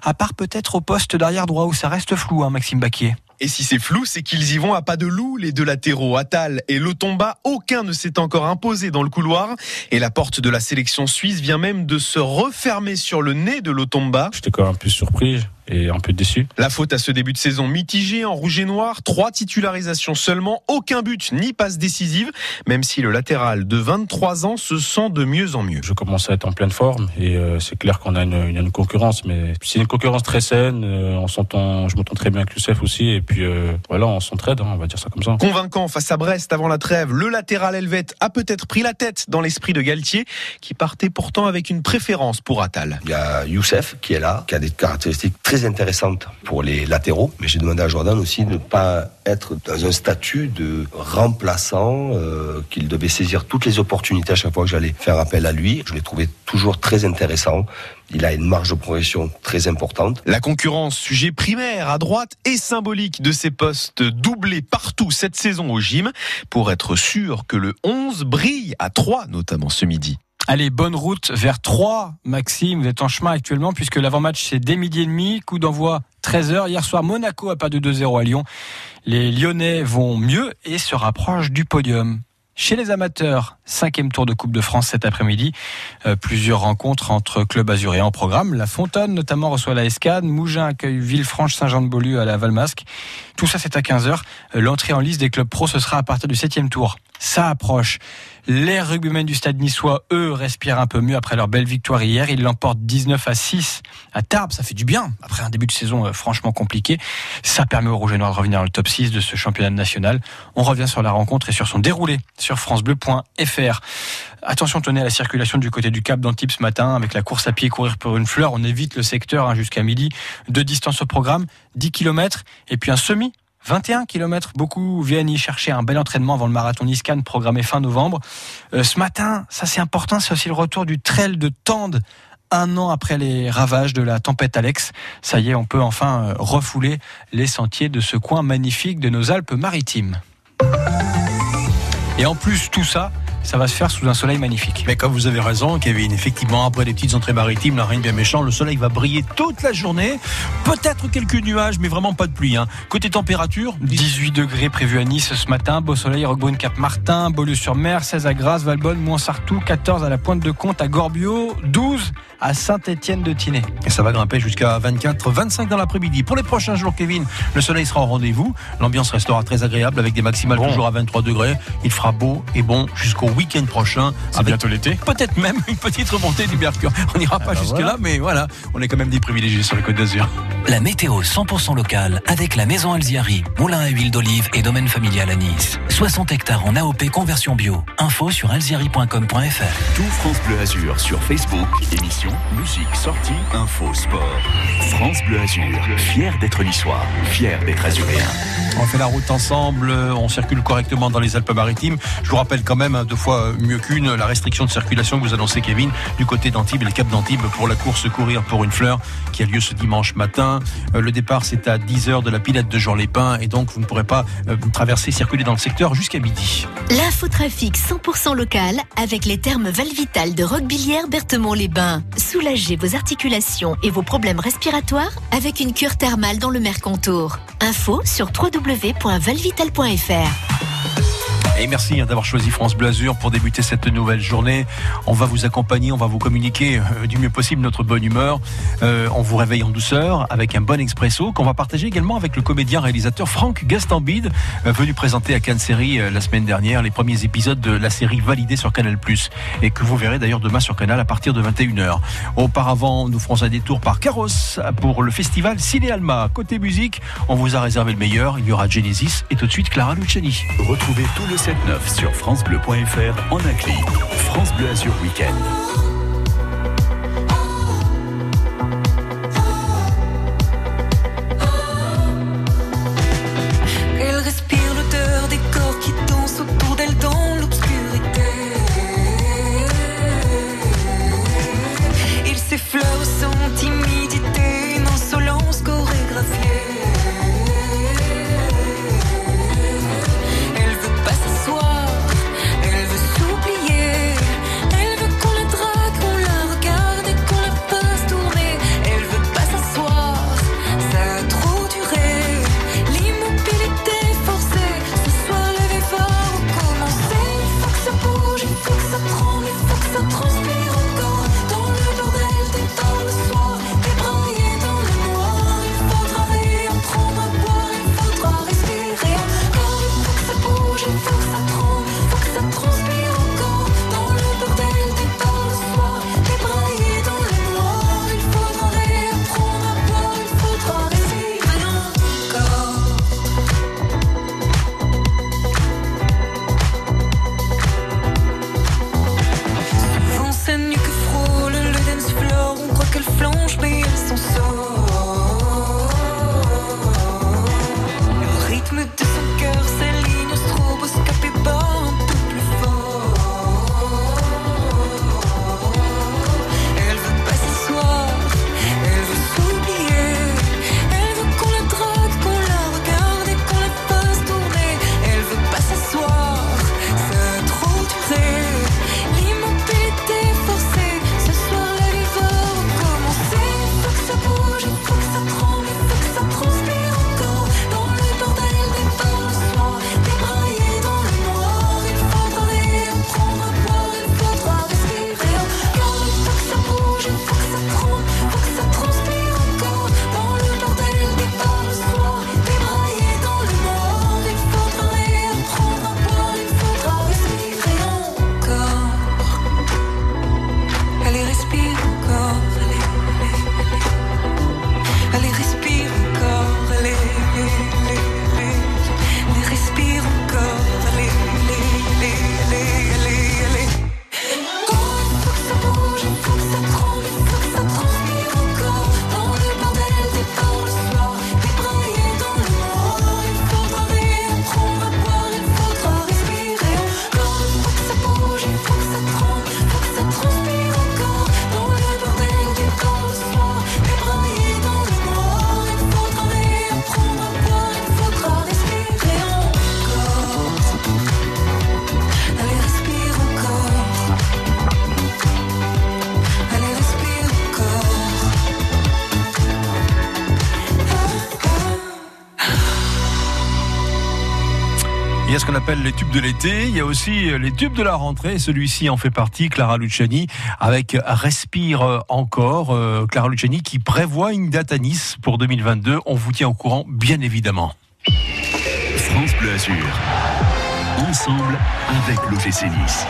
à part peut-être au poste d'arrière droit où ça reste flou, hein, Maxime Baquier. Et si c'est flou, c'est qu'ils y vont à pas de loup, les deux latéraux, Attal et Lotomba. Aucun ne s'est encore imposé dans le couloir. Et la porte de la sélection suisse vient même de se refermer sur le nez de Lotomba. J'étais quand même un peu surpris et un peu déçu. La faute à ce début de saison mitigé en rouge et noir, trois titularisations seulement, aucun but ni passe décisive, même si le latéral de 23 ans se sent de mieux en mieux. Je commence à être en pleine forme et euh, c'est clair qu'on a une, une, une concurrence, mais c'est une concurrence très saine. euh, on s'entend, je m'entends très bien avec Youssef aussi et puis euh, voilà, on s'entraide, hein, on va dire ça comme ça. Convaincant face à Brest avant la trêve, le latéral helvète a peut-être pris la tête dans l'esprit de Galtier, qui partait pourtant avec une préférence pour Attal. Il y a Youssef qui est là, qui a des caractéristiques très intéressantes pour les latéraux. Mais j'ai demandé à Jordan aussi de ne pas être dans un statut de remplaçant, euh, qu'il devait saisir toutes les opportunités à chaque fois que j'allais faire appel à lui. Je l'ai trouvé toujours très intéressant. Il a une marge de progression très importante. La concurrence, sujet primaire à droite et symbolique de ces postes doublés partout cette saison au gym, pour être sûr que le 11 brille à 3 notamment ce midi. Allez, bonne route vers 3, Maxime. Vous êtes en chemin actuellement puisque l'avant-match c'est dès midi et demi, coup d'envoi 13h. Hier soir, Monaco a pas de 2-0 à Lyon. Les Lyonnais vont mieux et se rapprochent du podium. Chez les amateurs, cinquième tour de Coupe de France cet après-midi. Euh, plusieurs rencontres entre clubs azuréens en programme. La Fontaine notamment reçoit la Escade. Mougin accueille Villefranche-Saint-Jean-de-Beaulieu à la Valmasque. Tout ça c'est à 15h. L'entrée en liste des clubs pro ce sera à partir du septième tour. Ça approche. Les rugbymen du stade niçois, eux, respirent un peu mieux après leur belle victoire hier. Ils l'emportent 19 à 6 à Tarbes. Ça fait du bien. Après un début de saison euh, franchement compliqué. Ça permet aux Rouges et Noirs de revenir dans le top 6 de ce championnat national. On revient sur la rencontre et sur son déroulé sur francebleu.fr. Attention, tenez à la circulation du côté du Cap d'Antibes ce matin avec la course à pied courir pour une fleur. On évite le secteur hein, jusqu'à midi. Deux distances au programme, 10 km et puis un semi 21 km. Beaucoup viennent y chercher un bel entraînement avant le marathon Niscan programmé fin novembre. Euh, ce matin, ça c'est important, c'est aussi le retour du trail de Tende. Un an après les ravages de la tempête Alex, ça y est, on peut enfin euh, refouler les sentiers de ce coin magnifique de nos Alpes-Maritimes. Et en plus, tout ça, ça va se faire sous un soleil magnifique. Mais comme vous avez raison, Kevin, effectivement, après les petites entrées maritimes, la rien de bien méchant, le soleil va briller toute la journée. Peut-être quelques nuages, mais vraiment pas de pluie. Hein. Côté température, 18 degrés prévus à Nice ce matin, beau soleil, Roquebrune Cap Martin, Beaulieu-sur-Mer, 16 à Grasse, Valbonne, Montsartou, 14 à la Pointe de Comte, à Gorbio, 12 à Saint-Étienne de Tinée. Et ça va grimper jusqu'à 24, 25 dans l'après-midi. Pour les prochains jours, Kevin, le soleil sera au rendez-vous. L'ambiance restera très agréable avec des maximales toujours à 23 degrés. Il fera beau et bon jusqu'au week-end prochain. C'est bientôt l'été. Peut-être même une petite remontée du mercure. On n'ira pas bah jusque-là, voilà. mais voilà, on est quand même des privilégiés sur le Côte d'Azur. La météo 100% locale avec la maison Alziari, moulin à huile d'olive et domaine familial à Nice. 60 hectares en AOP conversion bio. Info sur alziari.com.fr. Tout France Bleu Azur sur Facebook. Émission, musique, sortie, info, sport. France Bleu Azur, fier d'être niçois, fier d'être azuréen. On fait la route ensemble, on circule correctement dans les Alpes-Maritimes. Je vous rappelle quand même, hein, deux fois mieux qu'une, la restriction de circulation que vous annoncez, Kevin, du côté d'Antibes et le Cap d'Antibes pour la course Courir pour une fleur qui a lieu ce dimanche matin. Euh, Le départ, c'est à 10h de la pilette de Jean Lépin et donc vous ne pourrez pas euh, traverser, circuler dans le secteur jusqu'à midi. L'infotrafic 100% local avec les termes Valvital de Roquebillière Berthemont-les-Bains. Soulagez vos articulations et vos problèmes respiratoires avec une cure thermale dans le Mercantour. Info sur www.valvital.fr. Et merci hein, d'avoir choisi France Bleu Azur pour débuter cette nouvelle journée. On va vous accompagner, on va vous communiquer euh, du mieux possible notre bonne humeur. Euh, on vous réveille en douceur avec un bon expresso qu'on va partager également avec le comédien réalisateur Franck Gastambide, euh, venu présenter à Cannes Série la semaine dernière les premiers épisodes de la série validée sur Canal+, et que vous verrez d'ailleurs demain sur Canal à partir de 21h. Auparavant, nous ferons un détour par Carrosse pour le festival Ciné Alma. Côté musique, on vous a réservé le meilleur. Il y aura Genesis et tout de suite Clara Luciani. Retrouvez tout le 7-9 sur FranceBleu.fr en un clic. France Bleu Azur Week-end. Ce qu'on appelle les tubes de l'été, il y a aussi les tubes de la rentrée. Celui-ci en fait partie, Clara Luciani, avec Respire encore. Euh, Clara Luciani qui prévoit une date à Nice pour 2022. On vous tient au courant, bien évidemment. France Bleu Azur. Ensemble avec l'OGC Nice.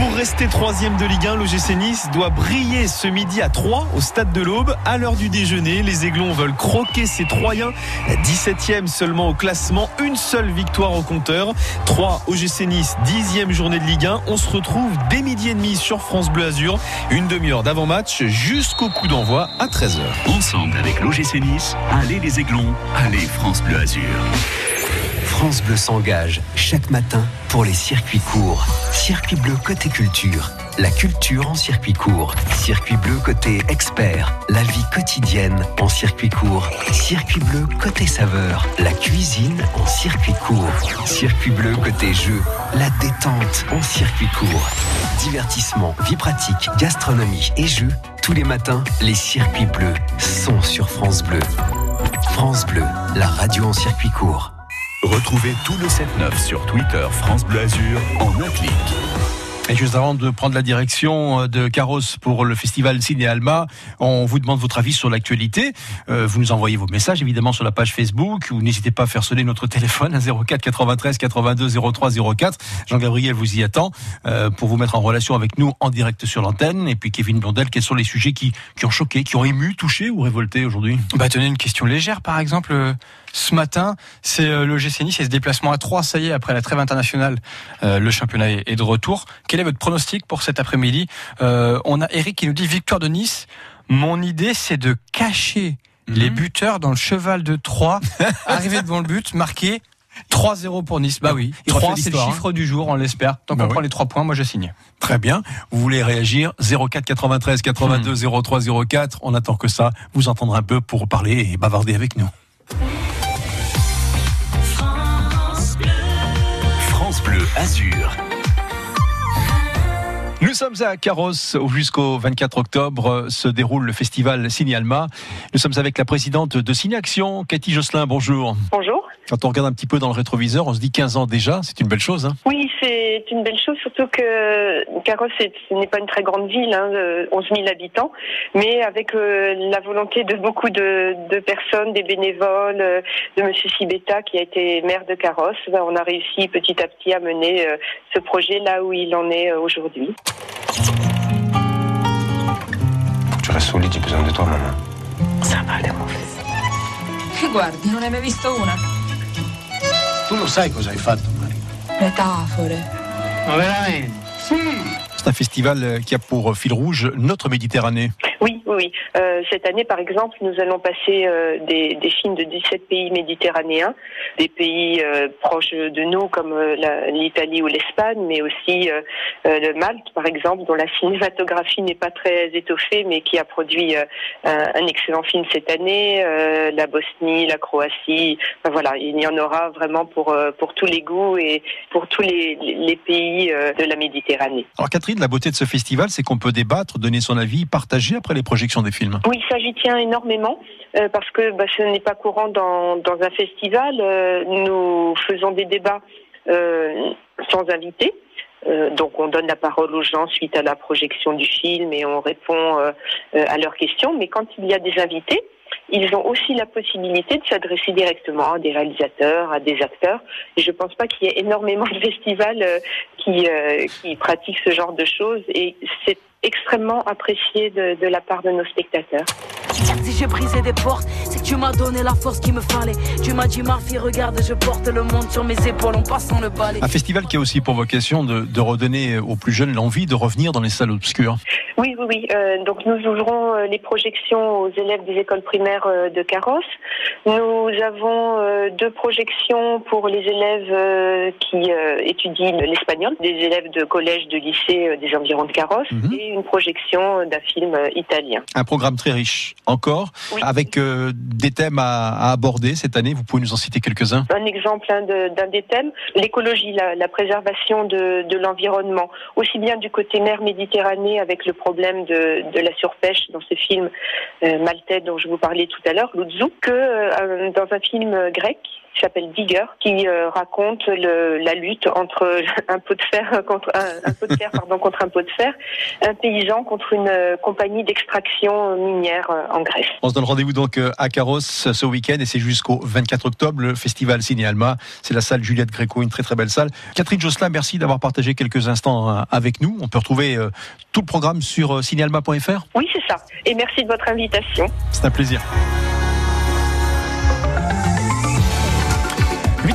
Pour rester troisième de Ligue 1, l'OGC Nice doit briller ce midi à 3 au stade de l'Aube. À l'heure du déjeuner, les Aiglons veulent croquer ces Troyens. 17e seulement au classement, une seule victoire au compteur. 3 OGC Nice, 10e journée de Ligue 1. On se retrouve dès midi et demi sur France Bleu Azur. Une demi-heure d'avant-match jusqu'au coup d'envoi à 13h. Ensemble avec l'OGC Nice, allez les Aiglons, allez France Bleu Azur. France Bleu s'engage chaque matin pour les circuits courts. Circuit bleu côté culture. La culture en circuit court. Circuit bleu côté expert. La vie quotidienne en circuit court. Circuit bleu côté saveur. La cuisine en circuit court. Circuit bleu côté jeu. La détente en circuit court. Divertissement, vie pratique, gastronomie et jeux. Tous les matins, les circuits bleus sont sur France Bleu. France Bleu, la radio en circuit court. Retrouvez tout le 7-9 sur Twitter France Bleu Azur en un clic. Et juste avant de prendre la direction euh, de Carros pour le festival Ciné Alma, on vous demande votre avis sur l'actualité. Euh, vous nous envoyez vos messages évidemment sur la page Facebook ou n'hésitez pas à faire sonner notre <laughs> téléphone à 04 93 82 03 04. Jean-Gabriel vous y attend euh, pour vous mettre en relation avec nous en direct sur l'antenne. Et puis Kevin Blondel, quels sont les sujets qui, qui ont choqué, qui ont ému, touché ou révolté aujourd'hui? Bah tenez une question légère par exemple. Ce matin, c'est euh, le GC Nice et ce déplacement à 3, ça y est, après la trêve internationale, euh, le championnat est de retour. Quel est votre pronostic pour cet après-midi? Euh, On a Eric qui nous dit victoire de Nice. Mon idée, c'est de cacher les buteurs dans le cheval de Troyes, <laughs> arriver devant le but, marqué 3-0 pour Nice. Bah oui, Il refait 3 c'est le hein. chiffre du jour, on l'espère. Tant Bah qu'on oui. prend les 3 points, moi je signe. Très bien. Vous voulez réagir? 04 93 82 03 04. On attend que ça. Vous entendre un peu pour parler et bavarder avec nous. Azur. Nous sommes à Carros où jusqu'au 24 octobre euh, se déroule le festival Ciné Alma. Nous sommes avec la présidente de Ciné Action, Cathy Josselin. Bonjour. Bonjour. Quand on regarde un petit peu dans le rétroviseur, on se dit 15 ans déjà, c'est une belle chose. Hein Oui, c'est une belle chose, surtout que Carros, n'est pas une très grande ville, hein, de 11 000 habitants, mais avec euh, la volonté de beaucoup de, de personnes, des bénévoles, euh, de Monsieur Sibetta qui a été maire de Carros, ben, on a réussi petit à petit à mener euh, ce projet là où il en est euh, aujourd'hui. Tu restes au lit, j'ai besoin de toi, maman. Ça va mon fils. Che guardi, non hai mai visto una? Tu lo sai cosa hai fatto, Mario? Metafore. Ma veramente? C'est un festival qui a pour fil rouge notre Méditerranée. Oui, oui. Euh, cette année, par exemple, nous allons passer euh, des, films de 17 pays méditerranéens, des pays euh, proches de nous comme l'Italie ou l'Espagne, mais aussi le Malte, par exemple, dont la cinématographie n'est pas très étoffée, mais qui a produit un, excellent film cette année. la Bosnie, la Croatie, voilà, il y en aura vraiment pour pour tous les goûts et pour tous les, les pays de la Méditerranée. Alors Catherine, la beauté de ce festival, c'est qu'on peut débattre, donner son avis, partager après les projections des films. Oui, ça j'y tiens énormément euh, parce que bah, ce n'est pas courant dans, un festival. Euh, nous faisons des débats euh, sans invité. Euh, donc on donne la parole aux gens suite à la projection du film et on répond à leurs questions. Mais quand il y a des invités, ils ont aussi la possibilité de s'adresser directement à des réalisateurs, à des acteurs. Et je pense pas qu'il y ait énormément de festivals qui, qui pratiquent ce genre de choses. Et c'est extrêmement apprécié de, de la part de nos spectateurs. Si j'ai brisé des portes, c'est que tu m'as donné la force qu'il me fallait. Tu m'as dit, ma fille, regarde, je porte le monde sur mes épaules en passant le balai. Un festival qui a aussi pour vocation de, de redonner aux plus jeunes l'envie de revenir dans les salles obscures. Oui, oui, oui. Euh, donc nous ouvrons euh, les projections aux élèves des écoles primaires euh, de Carros. Nous avons euh, deux projections pour les élèves euh, qui euh, étudient l'espagnol, des élèves de collège, de lycée euh, des environs de Carros, et une projection d'un film euh, italien. Un programme très riche encore, avec euh, des thèmes à, à aborder cette année. Vous pouvez nous en citer quelques-uns Un exemple hein, de- d'un des thèmes, l'écologie, la, la préservation de, de l'environnement, aussi bien du côté mer Méditerranée avec le problème de, de la surpêche dans ce film euh, maltais dont je vous parlais tout à l'heure, Louzou, que euh, dans un film grec qui s'appelle Digger, qui euh, raconte le, la lutte entre <laughs> un pot de fer contre un, un pot de fer pardon contre un pot de fer, un paysan contre une euh, compagnie d'extraction minière euh, en Grèce. On se donne rendez-vous donc à Carros ce week-end et c'est jusqu'au 24 octobre le festival Ciné Alma. C'est la salle Juliette Gréco, une très très belle salle. Catherine Josselin, merci d'avoir partagé quelques instants avec nous. On peut retrouver tout le programme sur cinéalma.fr. Oui, c'est ça. Et merci de votre invitation. C'est un plaisir.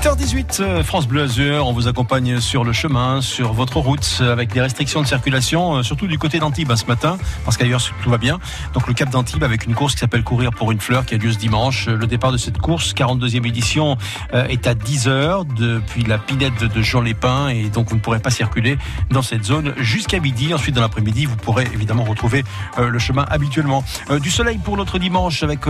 8h18, euh, France Bleu Azur, on vous accompagne sur le chemin, sur votre route, avec des restrictions de circulation, euh, surtout du côté d'Antibes ce matin, parce qu'ailleurs tout va bien. Donc le Cap d'Antibes avec une course qui s'appelle Courir pour une fleur, qui a lieu ce dimanche. Euh, Le départ de cette course, 42e édition, est à 10h depuis la pinette de Jean Lépin, et donc vous ne pourrez pas circuler dans cette zone jusqu'à midi. Ensuite, dans l'après-midi, vous pourrez évidemment retrouver le chemin habituellement. Du soleil pour notre dimanche avec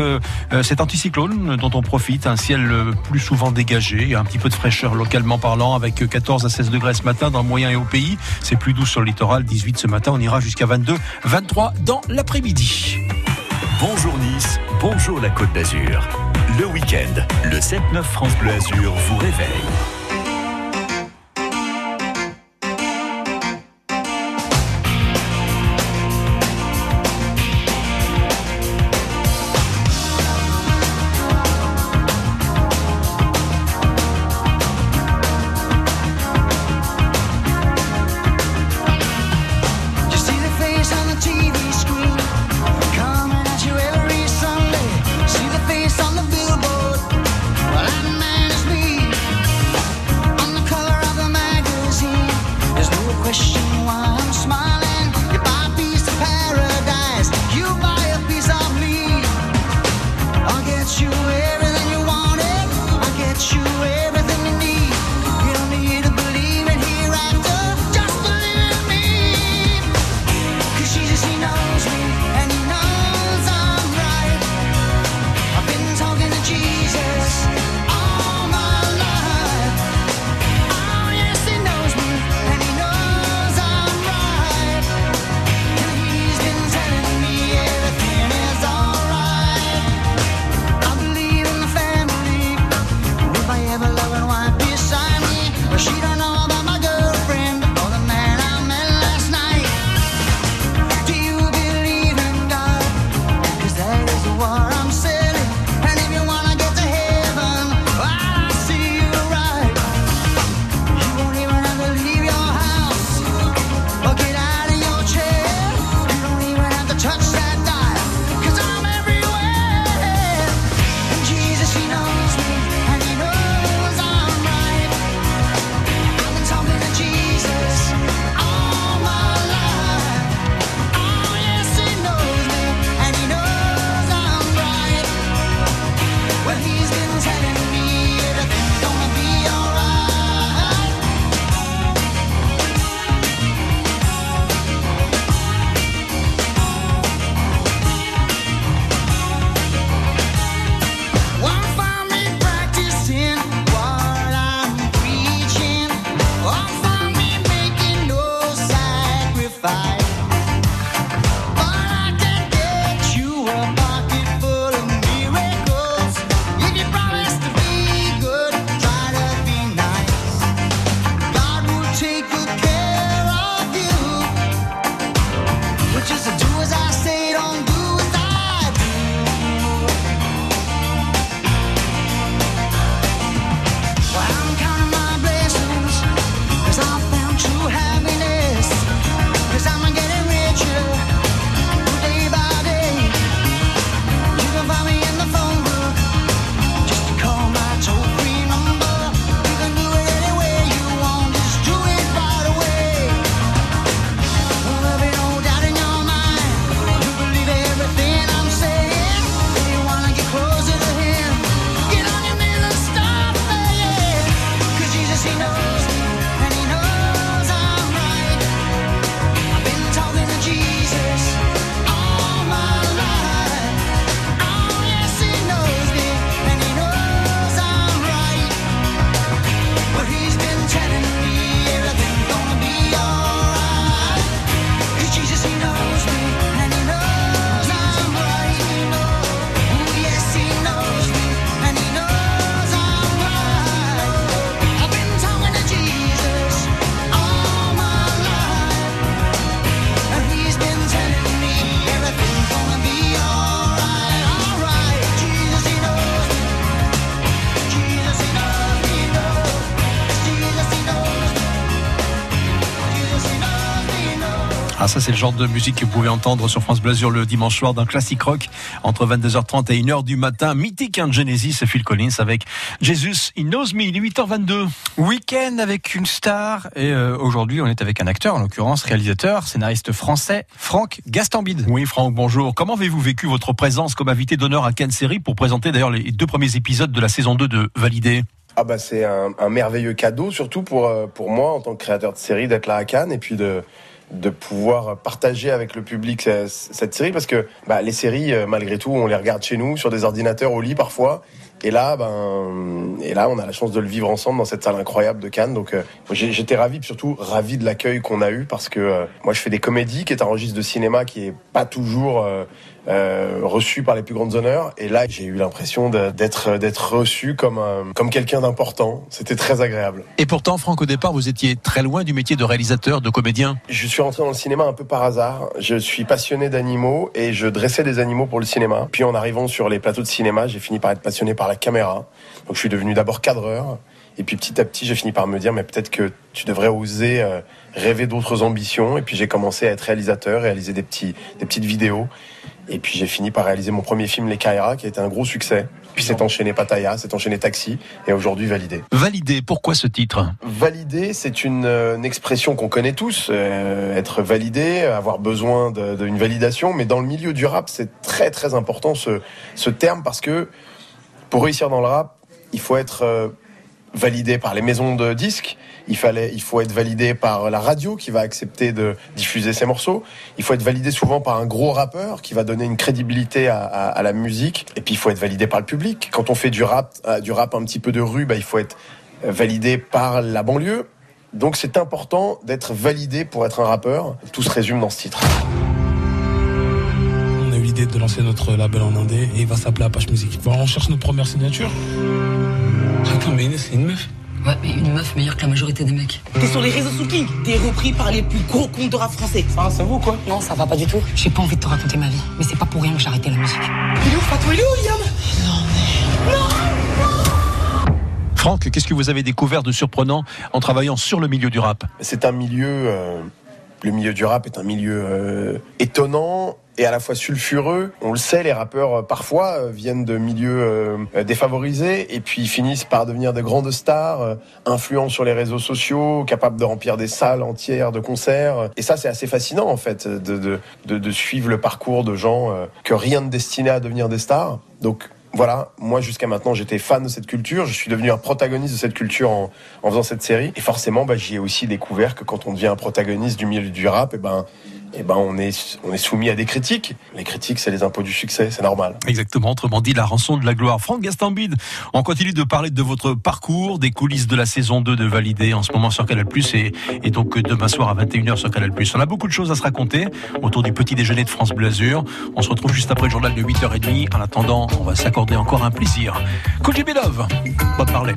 cet anticyclone dont on profite, un ciel plus souvent dégagé, petit peu de fraîcheur localement parlant avec euh, 14 à 16 degrés ce matin dans le moyen et au pays. C'est plus doux sur le littoral, 18 ce matin, on ira jusqu'à 22, 23 dans l'après-midi. Bonjour Nice, bonjour la Côte d'Azur. Le week-end, le 7-9 France Bleu Azur vous réveille. Ça c'est le genre de musique que vous pouvez entendre sur France Bleu Azur le dimanche soir d'un classique rock entre 22h30 et 1h du matin. Mythique hein, Genesis Phil Collins avec Jesus In Knows Me, il est 8h22. Week-end avec une star et euh, aujourd'hui on est avec un acteur, en l'occurrence réalisateur, scénariste français, Franck Gastambide. Oui Franck, bonjour. Comment avez-vous vécu votre présence comme invité d'honneur à Cannes Série pour présenter d'ailleurs les deux premiers épisodes de la saison 2 de Validé? Ah bah c'est un, un merveilleux cadeau, surtout pour, euh, pour moi en tant que créateur de série, d'être là à Cannes et puis de, de pouvoir partager avec le public euh, cette série parce que bah, les séries, euh, malgré tout, on les regarde chez nous, sur des ordinateurs au lit parfois. Et là, ben, et là, on a la chance de le vivre ensemble dans cette salle incroyable de Cannes. Donc, euh, j'étais ravi, surtout ravi de l'accueil qu'on a eu parce que moi, je fais des comédies, qui est un registre de cinéma qui est pas toujours euh, reçu par les plus grandes honneurs. Et là, j'ai eu l'impression d'être d'être reçu comme un- comme quelqu'un d'important. C'était très agréable. Et pourtant Franck, au départ, vous étiez très loin du métier de réalisateur, de comédien. Je suis rentré dans le cinéma un peu par hasard. Je suis passionné d'animaux et je dressais des animaux pour le cinéma. Puis en arrivant sur les plateaux de cinéma, j'ai fini par être passionné par la caméra. Donc je suis devenu d'abord cadreur. Et puis petit à petit, j'ai fini par me dire, mais peut-être que tu devrais oser euh, rêver d'autres ambitions. Et puis j'ai commencé à être réalisateur, réaliser des, petits, des petites vidéos. Et puis j'ai fini par réaliser mon premier film, Les Kaira, qui a été un gros succès. Puis c'est enchaîné Pattaya, c'est enchaîné Taxi, et aujourd'hui Validé. Validé, pourquoi ce titre? Valider, c'est une, euh, une expression qu'on connaît tous, euh, être validé, avoir besoin d'une validation, mais dans le milieu du rap, c'est très très important ce, ce terme parce que pour réussir dans le rap, il faut être euh, validé par les maisons de disques, il, fallait, il faut être validé par la radio qui va accepter de diffuser ses morceaux, il faut être validé souvent par un gros rappeur qui va donner une crédibilité à, la musique, et puis il faut être validé par le public. Quand on fait du rap, euh, du rap un petit peu de rue, bah, il faut être validé par la banlieue. Donc c'est important d'être validé pour être un rappeur. Tout se résume dans ce titre. On a eu l'idée de lancer notre label en indé et il va s'appeler Apache Music. On cherche notre première signature. Attends, mais c'est une meuf. Ouais, mais une meuf meilleure que la majorité des mecs. T'es sur les réseaux sous King, t'es repris par les plus gros comptes de rap français. Ah, ça vaut quoi Non, ça va pas du tout. J'ai pas envie de te raconter ma vie, mais c'est pas pour rien que j'ai arrêté la musique. Il est où Fatou? Il est où Liam Franck, qu'est-ce que vous avez découvert de surprenant en travaillant sur le milieu du rap? C'est un milieu, euh, le milieu du rap est un milieu euh, étonnant et à la fois sulfureux. On le sait, les rappeurs euh, parfois euh, viennent de milieux défavorisés et puis finissent par devenir de grandes stars, influents sur les réseaux sociaux, capables de remplir des salles entières de concerts. Et ça, c'est assez fascinant en fait de, de, suivre le parcours de gens que rien ne destinait à devenir des stars. Donc voilà, moi jusqu'à maintenant j'étais fan de cette culture, je suis devenu un protagoniste de cette culture en, faisant cette série. Et forcément, bah, j'y ai aussi découvert que quand on devient un protagoniste du milieu du rap, et ben, et ben on est on est soumis à des critiques. Les critiques, c'est les impôts du succès, c'est normal. Exactement, autrement dit, la rançon de la gloire. Franck Gastambide, on continue de parler de votre parcours, des coulisses de la saison 2 de Validé en ce moment sur Canal+, et, et donc demain soir à 21h sur Canal+. On a beaucoup de choses à se raconter autour du petit déjeuner de France Bleu Azur. On se retrouve juste après le journal de 8h30. En attendant, on va s'accorder encore un plaisir. Koji Belov, pas parler.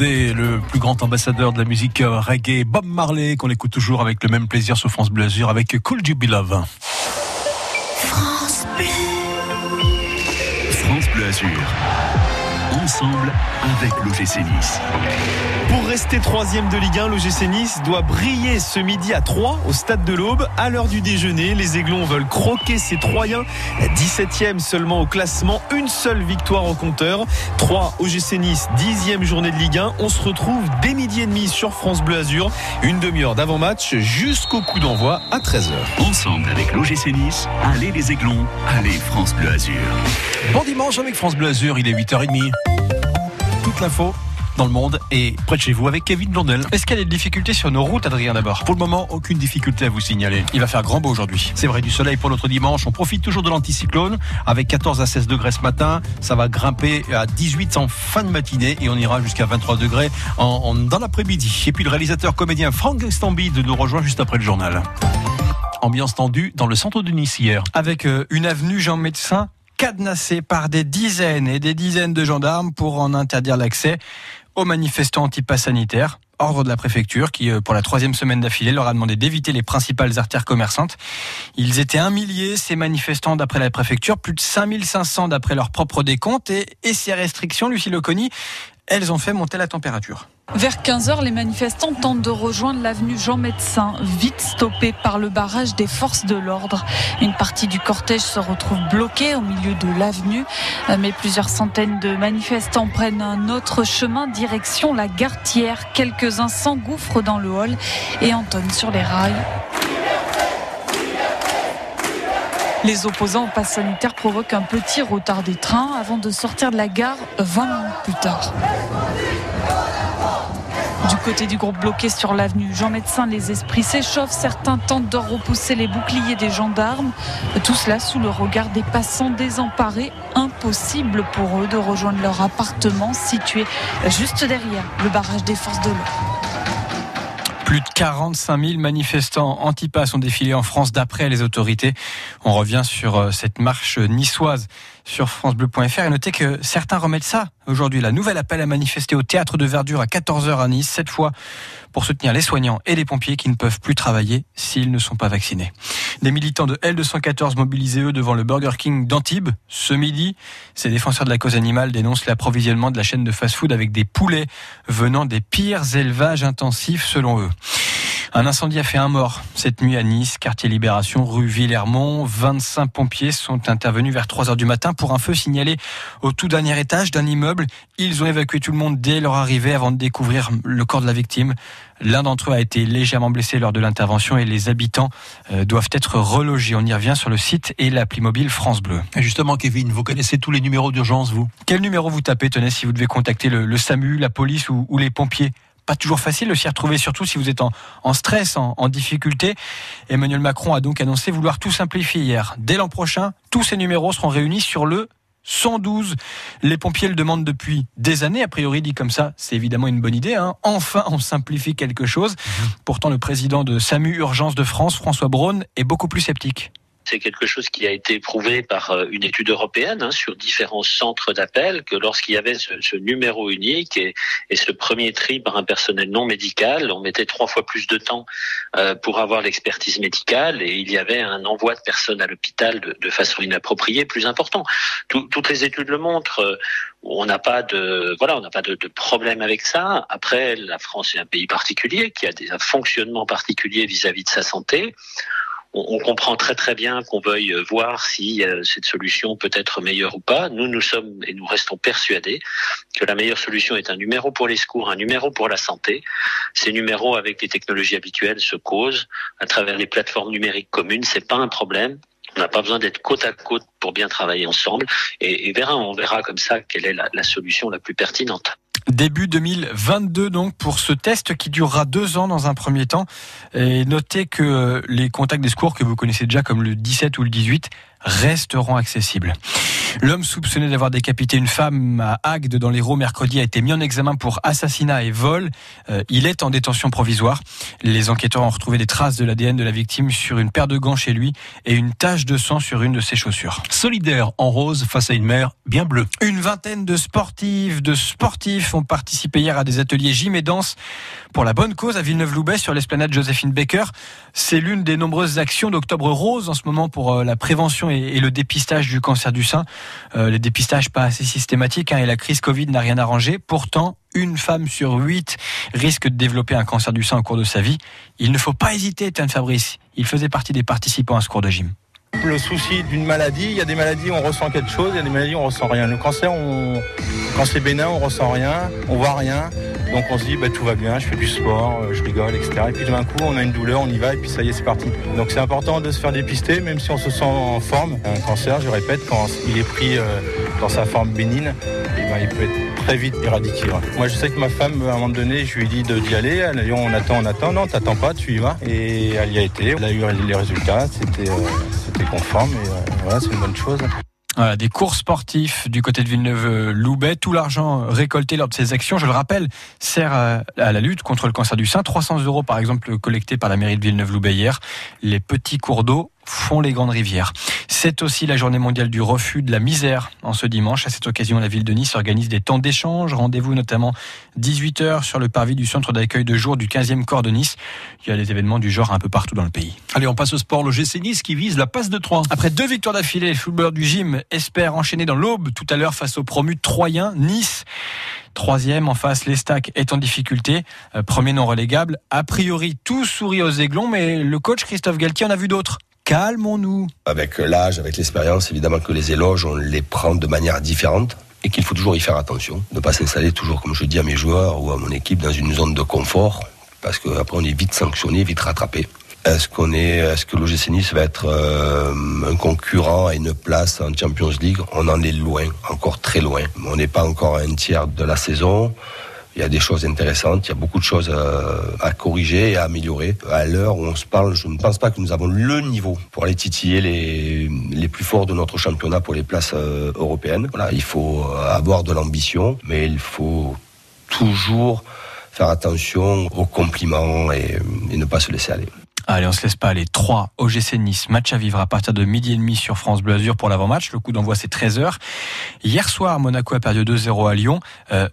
Le plus grand ambassadeur de la musique euh, reggae, Bob Marley, qu'on écoute toujours avec le même plaisir sur France Bleu Azur avec Cool You Be Love. France Bleu. France Bleu Azur. Ensemble avec l'OGC Nice. Pour rester troisième de Ligue 1, l'OGC Nice doit briller ce midi à 3 au stade de l'Aube. À l'heure du déjeuner, les Aiglons veulent croquer ces Troyens. 17e seulement au classement, une seule victoire au compteur. 3 OGC Nice, 10e journée de Ligue 1. On se retrouve dès midi et demi sur France Bleu Azur. Une demi-heure d'avant-match jusqu'au coup d'envoi à 13h. Ensemble avec l'OGC Nice, allez les Aiglons, allez France Bleu Azur. Bon dimanche avec France Bleu Azur, il est 8h30. Toute l'info dans le monde est près de chez vous avec Kevin Blondel. Est-ce qu'il y a des difficultés sur nos routes, Adrien, d'abord? Pour le moment, aucune difficulté à vous signaler. Il va faire grand beau aujourd'hui. C'est vrai, du soleil pour notre dimanche. On profite toujours de l'anticyclone avec 14 à 16 degrés ce matin. Ça va grimper à 18 en fin de matinée et on ira jusqu'à 23 degrés en, en- dans l'après-midi. Et puis le réalisateur comédien Franck Stambide nous rejoint juste après le journal. Ambiance tendue dans le centre de Nice hier. Avec euh, une avenue Jean Médecin cadenassée par des dizaines et des dizaines de gendarmes pour en interdire l'accès aux manifestants anti-pass sanitaire. Ordre de la préfecture qui, euh, pour la troisième semaine d'affilée, leur a demandé d'éviter les principales artères commerçantes. Ils étaient un millier, ces manifestants, d'après la préfecture, plus de 5500 d'après leur propre décompte. Et, ces restrictions, Lucie Loconi, elles ont fait monter la température. Vers 15h, les manifestants tentent de rejoindre l'avenue Jean Médecin, vite stoppée par le barrage des forces de l'ordre. Une partie du cortège se retrouve bloquée au milieu de l'avenue, mais plusieurs centaines de manifestants prennent un autre chemin direction la Gartière. Quelques-uns s'engouffrent dans le hall et entonnent sur les rails. Les opposants au pass sanitaire provoquent un petit retard des trains avant de sortir de la gare 20 minutes plus tard. Du côté du groupe bloqué sur l'avenue Jean Médecin, les esprits s'échauffent. Certains tentent de repousser les boucliers des gendarmes. Tout cela sous le regard des passants désemparés. Impossible pour eux de rejoindre leur appartement situé juste derrière le barrage des forces de l'ordre. Plus de 45 000 manifestants anti-pass ont défilé en France d'après les autorités. On revient sur euh, cette marche niçoise sur francebleu.fr et notez que certains remettent ça aujourd'hui. La nouvelle appel à manifester au théâtre de Verdure à 14h à Nice, cette fois pour soutenir les soignants et les pompiers qui ne peuvent plus travailler s'ils ne sont pas vaccinés. Des militants de L214 mobilisés eux devant le Burger King d'Antibes ce midi. Ces défenseurs de la cause animale dénoncent l'approvisionnement de la chaîne de fast-food avec des poulets venant des pires élevages intensifs selon eux. Un incendie a fait un mort cette nuit à Nice, quartier Libération, rue Villermont. 25 pompiers sont intervenus vers 3 heures du matin pour un feu signalé au tout dernier étage d'un immeuble. Ils ont évacué tout le monde dès leur arrivée avant de découvrir le corps de la victime. L'un d'entre eux a été légèrement blessé lors de l'intervention et les habitants euh, doivent être relogés. On y revient sur le site et l'appli mobile France Bleu. Et justement, Kevin, vous connaissez tous les numéros d'urgence, vous? Quel numéro vous tapez, tenez, si vous devez contacter le, le SAMU, la police ou, ou les pompiers? Pas toujours facile de s'y retrouver, surtout si vous êtes en, en stress, en, en, difficulté. Emmanuel Macron a donc annoncé vouloir tout simplifier hier. Dès l'an prochain, tous ces numéros seront réunis sur le 112. Les pompiers le demandent depuis des années. A priori, dit comme ça, c'est évidemment une bonne idée. Hein. Enfin, on simplifie quelque chose. Pourtant, le président de SAMU Urgence de France, François Braun, est beaucoup plus sceptique. C'est quelque chose qui a été prouvé par euh, une étude européenne hein, sur différents centres d'appel, que lorsqu'il y avait ce, ce numéro unique et, et, ce premier tri par un personnel non médical, on mettait trois fois plus de temps euh, pour avoir l'expertise médicale et il y avait un envoi de personnes à l'hôpital de, façon inappropriée plus important. Tout, toutes les études le montrent. Euh, on n'a pas de voilà, on n'a pas de, problème avec ça. Après, la France est un pays particulier qui a des, un fonctionnement particulier vis-à-vis -vis de sa santé on, comprend très très bien qu'on veuille voir si euh, cette solution peut être meilleure ou pas. Nous, nous sommes et nous restons persuadés que la meilleure solution est un numéro pour les secours, un numéro pour la santé. Ces numéros, avec les technologies habituelles, se causent à travers les plateformes numériques communes. C'est pas un problème. On n'a pas besoin d'être côte à côte pour bien travailler ensemble. Et, verra, on verra comme ça quelle est la solution la plus pertinente. Début 2022 donc pour ce test qui durera deux ans dans un premier temps. Et notez que les contacts des secours que vous connaissez déjà comme le 17 ou le 18 resteront accessibles. L'homme soupçonné d'avoir décapité une femme à Agde dans l'Hérault mercredi a été mis en examen pour assassinat et vol. Euh, il est en détention provisoire. Les enquêteurs ont retrouvé des traces de l'ADN de la victime sur une paire de gants chez lui et une tache de sang sur une de ses chaussures. Solidaire en rose face à une mer bien bleue. Une vingtaine de sportives, de sportifs ont participé hier à des ateliers gym et danse pour la bonne cause à Villeneuve-Loubet sur l'esplanade Joséphine Baker. C'est l'une des nombreuses actions d'Octobre Rose en ce moment pour euh, la prévention et le dépistage du cancer du sein. Euh, les dépistages pas assez systématiques hein, et la crise Covid n'a rien arrangé. Pourtant, une femme sur huit risque de développer un cancer du sein au cours de sa vie. Il ne faut pas hésiter, Étienne Fabrice. Il faisait partie des participants à ce cours de gym. Le souci d'une maladie, il y a des maladies où on ressent quelque chose, il y a des maladies où on ressent rien. Le cancer, quand c'est bénin, on ressent rien, on voit rien. Donc on se dit bah, tout va bien, je fais du sport, euh, je rigole, etc. Et puis d'un coup, on a une douleur, on y va et puis ça y est, c'est parti. Donc c'est important de se faire dépister, même si on se sent en forme. Un cancer, je répète, quand il est pris euh, dans sa forme bénigne, eh ben, il peut être très vite éradiqué. ouais. Moi, je sais que ma femme, à un moment donné, je lui ai dit d'y aller. Elle a dit on attend, on attend. Non, t'attends pas, tu y vas. Et elle y a été. Elle a eu les résultats. C'était euh, conforme. Et euh, voilà, c'est une bonne chose. Des cours sportifs du côté de Villeneuve-Loubet. Tout l'argent récolté lors de ces actions, je le rappelle, sert à la lutte contre le cancer du sein. 300 euros, par exemple, collectés par la mairie de Villeneuve-Loubet hier. Les petits cours d'eau font les grandes rivières. C'est aussi la journée mondiale du refus de la misère en ce dimanche. À cette occasion, la ville de Nice organise des temps d'échange. Rendez-vous notamment 18h sur le parvis du centre d'accueil de jour du 15e corps de Nice. Il y a des événements du genre un peu partout dans le pays. Allez, on passe au sport. Le GC Nice qui vise la passe de 3. Après deux victoires d'affilée, le footballeur du gym espère enchaîner dans l'aube tout à l'heure face au promu Troyen, Nice. Troisième en face, l'Estac est en difficulté. Euh, premier non relégable. A priori, tout sourit aux aiglons, mais le coach Christophe Galtier en a vu d'autres. Calmons-nous. Avec l'âge, avec l'expérience, évidemment que les éloges, on les prend de manière différente et qu'il faut toujours y faire attention. Ne pas s'installer toujours, comme je dis à mes joueurs ou à mon équipe, dans une zone de confort, parce qu'après on est vite sanctionné, vite rattrapé. Est-ce est, est-ce que l'OGC Nice va être euh, un concurrent à une place en Champions League? On en est loin, encore très loin. On n'est pas encore à un tiers de la saison. Il y a des choses intéressantes, il y a beaucoup de choses euh, à corriger et à améliorer. À l'heure où on se parle, je ne pense pas que nous avons le niveau pour aller titiller les, les plus forts de notre championnat pour les places euh, européennes. Voilà, il faut euh, avoir de l'ambition, mais il faut toujours faire attention aux compliments et, ne pas se laisser aller. Allez, on se laisse pas aller. 3 OGC Nice. Match à vivre à partir de midi et demi sur France Bleu Azur pour l'avant-match. Le coup d'envoi, c'est 13h. Hier soir, Monaco a perdu 2-0 à Lyon.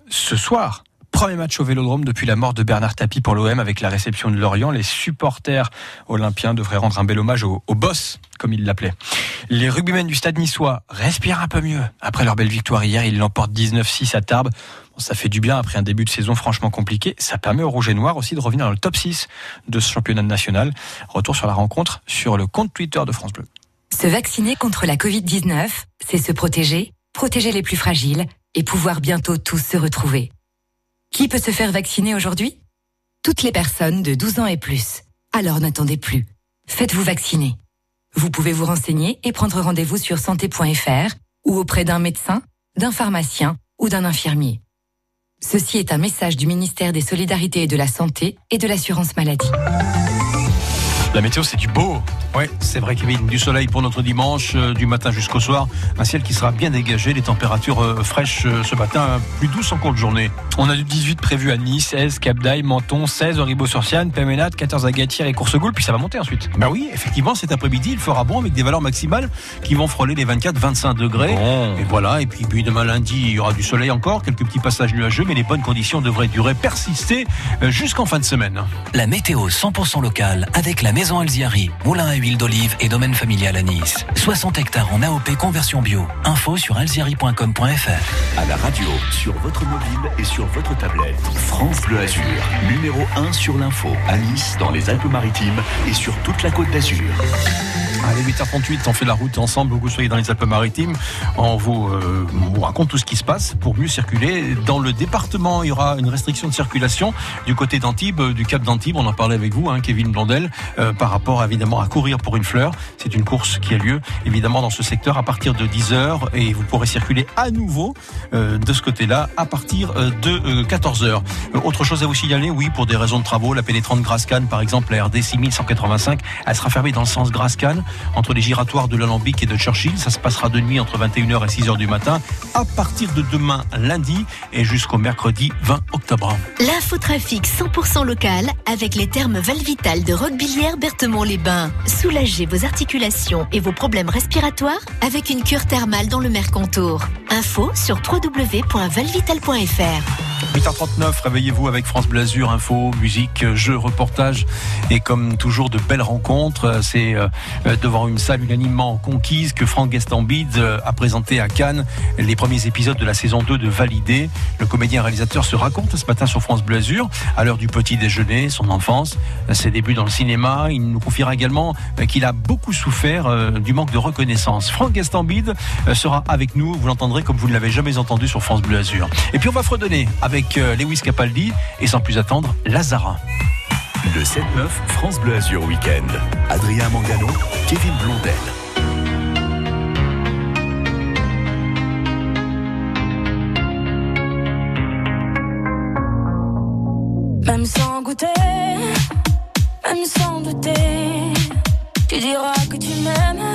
Ce soir, Premier match au Vélodrome depuis la mort de Bernard Tapie pour l'OM avec la réception de Lorient. Les supporters olympiens devraient rendre un bel hommage au, boss, comme ils l'appelaient. Les rugbymen du stade niçois respirent un peu mieux. Après leur belle victoire hier, ils l'emportent 19-6 à Tarbes. Ça fait du bien après un début de saison franchement compliqué. Ça permet aux Rouges et Noirs aussi de revenir dans le top 6 de ce championnat national. Retour sur la rencontre sur le compte Twitter de France Bleu. Se vacciner contre la Covid-19, c'est se protéger, protéger les plus fragiles et pouvoir bientôt tous se retrouver. Qui peut se faire vacciner aujourd'hui? Toutes les personnes de 12 ans et plus. Alors n'attendez plus. Faites-vous vacciner. Vous pouvez vous renseigner et prendre rendez-vous sur santé.fr ou auprès d'un médecin, d'un pharmacien ou d'un infirmier. Ceci est un message du ministère des Solidarités et de la Santé et de l'Assurance Maladie. La météo, c'est du beau. Ouais, c'est vrai, Kevin. Du soleil pour notre dimanche, euh, du matin jusqu'au soir. Un ciel qui sera bien dégagé. Les températures euh, fraîches euh, ce matin, plus douces en cours de journée. On a du 18 prévu à Nice, 16 Cap d'Aille, Menton, 16 Auribeau-sur-Sienne, Péménade, 14 à Gatière et Coursegoule, puis ça va monter ensuite. Bah oui, effectivement, cet après-midi, il fera bon avec des valeurs maximales qui vont frôler les 24-25 degrés. Et voilà, et puis, puis demain lundi, il y aura du soleil encore, quelques petits passages nuageux, mais les bonnes conditions devraient durer, persister euh, jusqu'en fin de semaine. La météo 100% locale avec la maison Alziari, moulin à huile d'olive et domaine familial à Nice. 60 hectares en AOP conversion bio. Info sur alziari.com.fr. À la radio, sur votre mobile et sur votre tablette. France Bleu Azur, numéro 1 sur l'info. À Nice, dans les Alpes-Maritimes et sur toute la côte d'Azur. Allez, 8h38, on fait la route ensemble, vous soyez dans les Alpes-Maritimes. On vous, euh, vous raconte tout ce qui se passe pour mieux circuler. Dans le département, il y aura une restriction de circulation du côté d'Antibes, euh, du Cap d'Antibes. On en parlait avec vous, hein, Kevin Blondel, euh, par rapport évidemment à courir pour une fleur. C'est une course qui a lieu évidemment dans ce secteur à partir de 10h et vous pourrez circuler à nouveau euh, de ce côté-là à partir euh, de 14h. Euh, autre chose à vous signaler, oui, pour des raisons de travaux, la pénétrante Grascan, par exemple, la RD 6185, elle sera fermée dans le sens Grascan entre les giratoires de l'Alambic et de Churchill. Ça se passera de nuit entre 21h et 6h du matin à partir de demain lundi et jusqu'au mercredi 20 octobre. L'infotrafic 100% local avec les termes Valvital de Roquebillière Berthemont-les-Bains. Soulagez vos articulations et vos problèmes respiratoires avec une cure thermale dans le Mercantour. Info sur www.valvital.fr. 8h39, réveillez-vous avec France Blasure, info, musique, jeux, reportages et comme toujours de belles rencontres. C'est euh, devant une salle unanimement conquise que Franck Gastambide euh, a présenté à Cannes les premiers épisodes de la saison 2 de Validé. Le comédien réalisateur se raconte ce matin sur France Blasure à l'heure du petit déjeuner, son enfance, ses débuts dans le cinéma. Il nous confiera également euh, qu'il a beaucoup souffert euh, du manque de reconnaissance. Franck Gastambide euh, sera avec nous, vous l'entendrez comme vous ne l'avez jamais entendu sur France Bleu Azur. Et puis on va fredonner avec euh, Lewis Capaldi et sans plus attendre, Lazara. Le 7-9 France Bleu Azur Week-end. Adrien Mangano, Kevin Blondel. Même sans goûter, même sans douter, tu diras que tu m'aimes,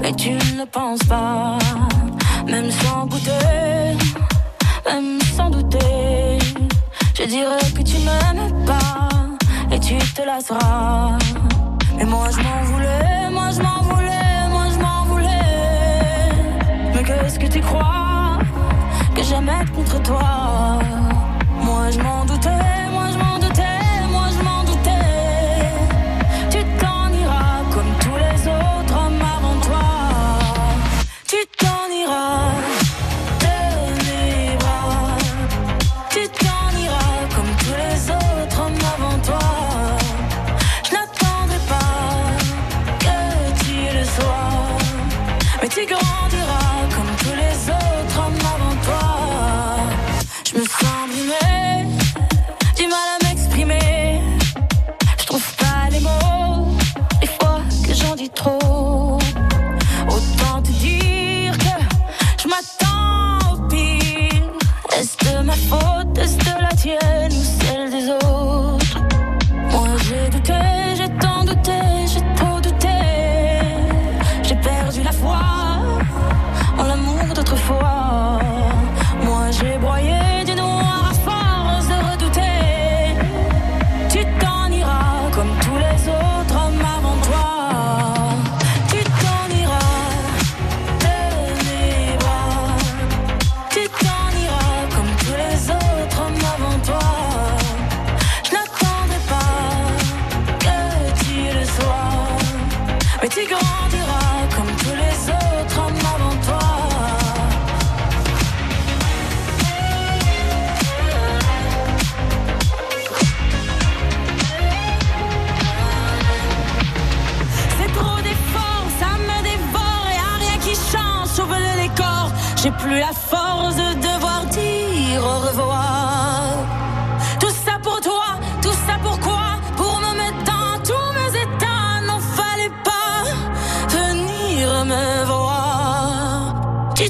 mais tu ne penses pas. Même sans goûter, même sans douter, je dirais que tu m'aimes pas, tu te lasseras. Mais moi je m'en voulais, moi je m'en voulais, moi je m'en voulais. Mais qu'est-ce que tu crois? Que j'aimais contre toi? Moi je m'en doutais,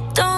voir. Tu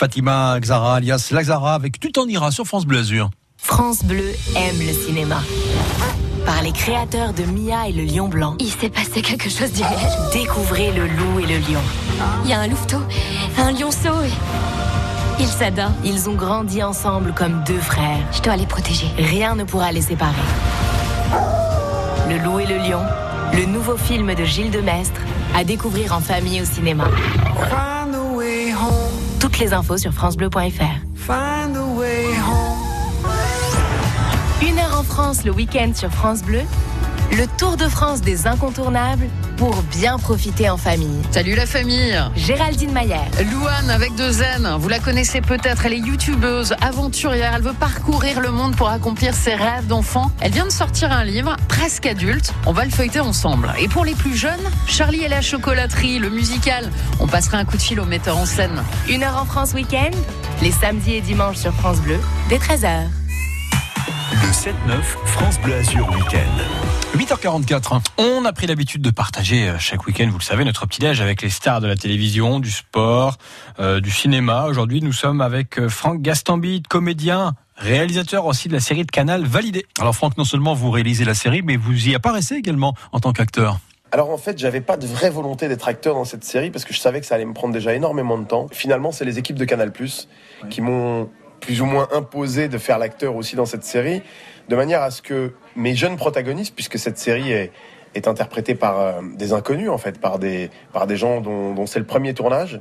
Fatima Xara alias Lazara avec Tu t'en iras sur France Bleu Azur. France Bleu aime le cinéma. Par les créateurs de Mia et le Lion Blanc. Il s'est passé quelque chose d'irréel. Découvrez le loup et le lion. Il y a un louveteau, un lionceau et. Ils s'adorent. Ils ont grandi ensemble comme deux frères. Je dois les protéger. Rien ne pourra les séparer. Le loup et le lion, le nouveau film de Gilles Demestre, à découvrir en famille au cinéma. Toutes les infos sur francebleu.fr. Une heure en France le week-end sur France Bleu, le Tour de France des incontournables, pour bien profiter en famille. Salut la famille Géraldine Mayer. Louane avec deux N, vous la connaissez peut-être, elle est youtubeuse, aventurière, elle veut parcourir le monde pour accomplir ses rêves d'enfant. Elle vient de sortir un livre, presque adulte, on va le feuilleter ensemble. Et pour les plus jeunes, Charlie et la chocolaterie, le musical, on passera un coup de fil au metteur en scène. Une heure en France week-end, les samedis et dimanches sur France Bleu, dès 13h. Le 7-9, France Bleu Azur Week-end. 8h44. On a pris l'habitude de partager euh, chaque week-end, vous le savez, notre petit-déj avec les stars de la télévision, du sport, euh, du cinéma. Aujourd'hui, nous sommes avec euh, Franck Gastambide, comédien, réalisateur aussi de la série de Canal Validé. Alors Franck, non seulement vous réalisez la série, mais vous y apparaissez également en tant qu'acteur. Alors en fait, j'avais pas de vraie volonté d'être acteur dans cette série parce que je savais que ça allait me prendre déjà énormément de temps. Finalement, c'est les équipes de Canal+ qui m'ont plus ou moins imposé de faire l'acteur aussi dans cette série, de manière à ce que mes jeunes protagonistes, puisque cette série est, interprétée par euh, des inconnus en fait, par des par des gens dont, c'est le premier tournage,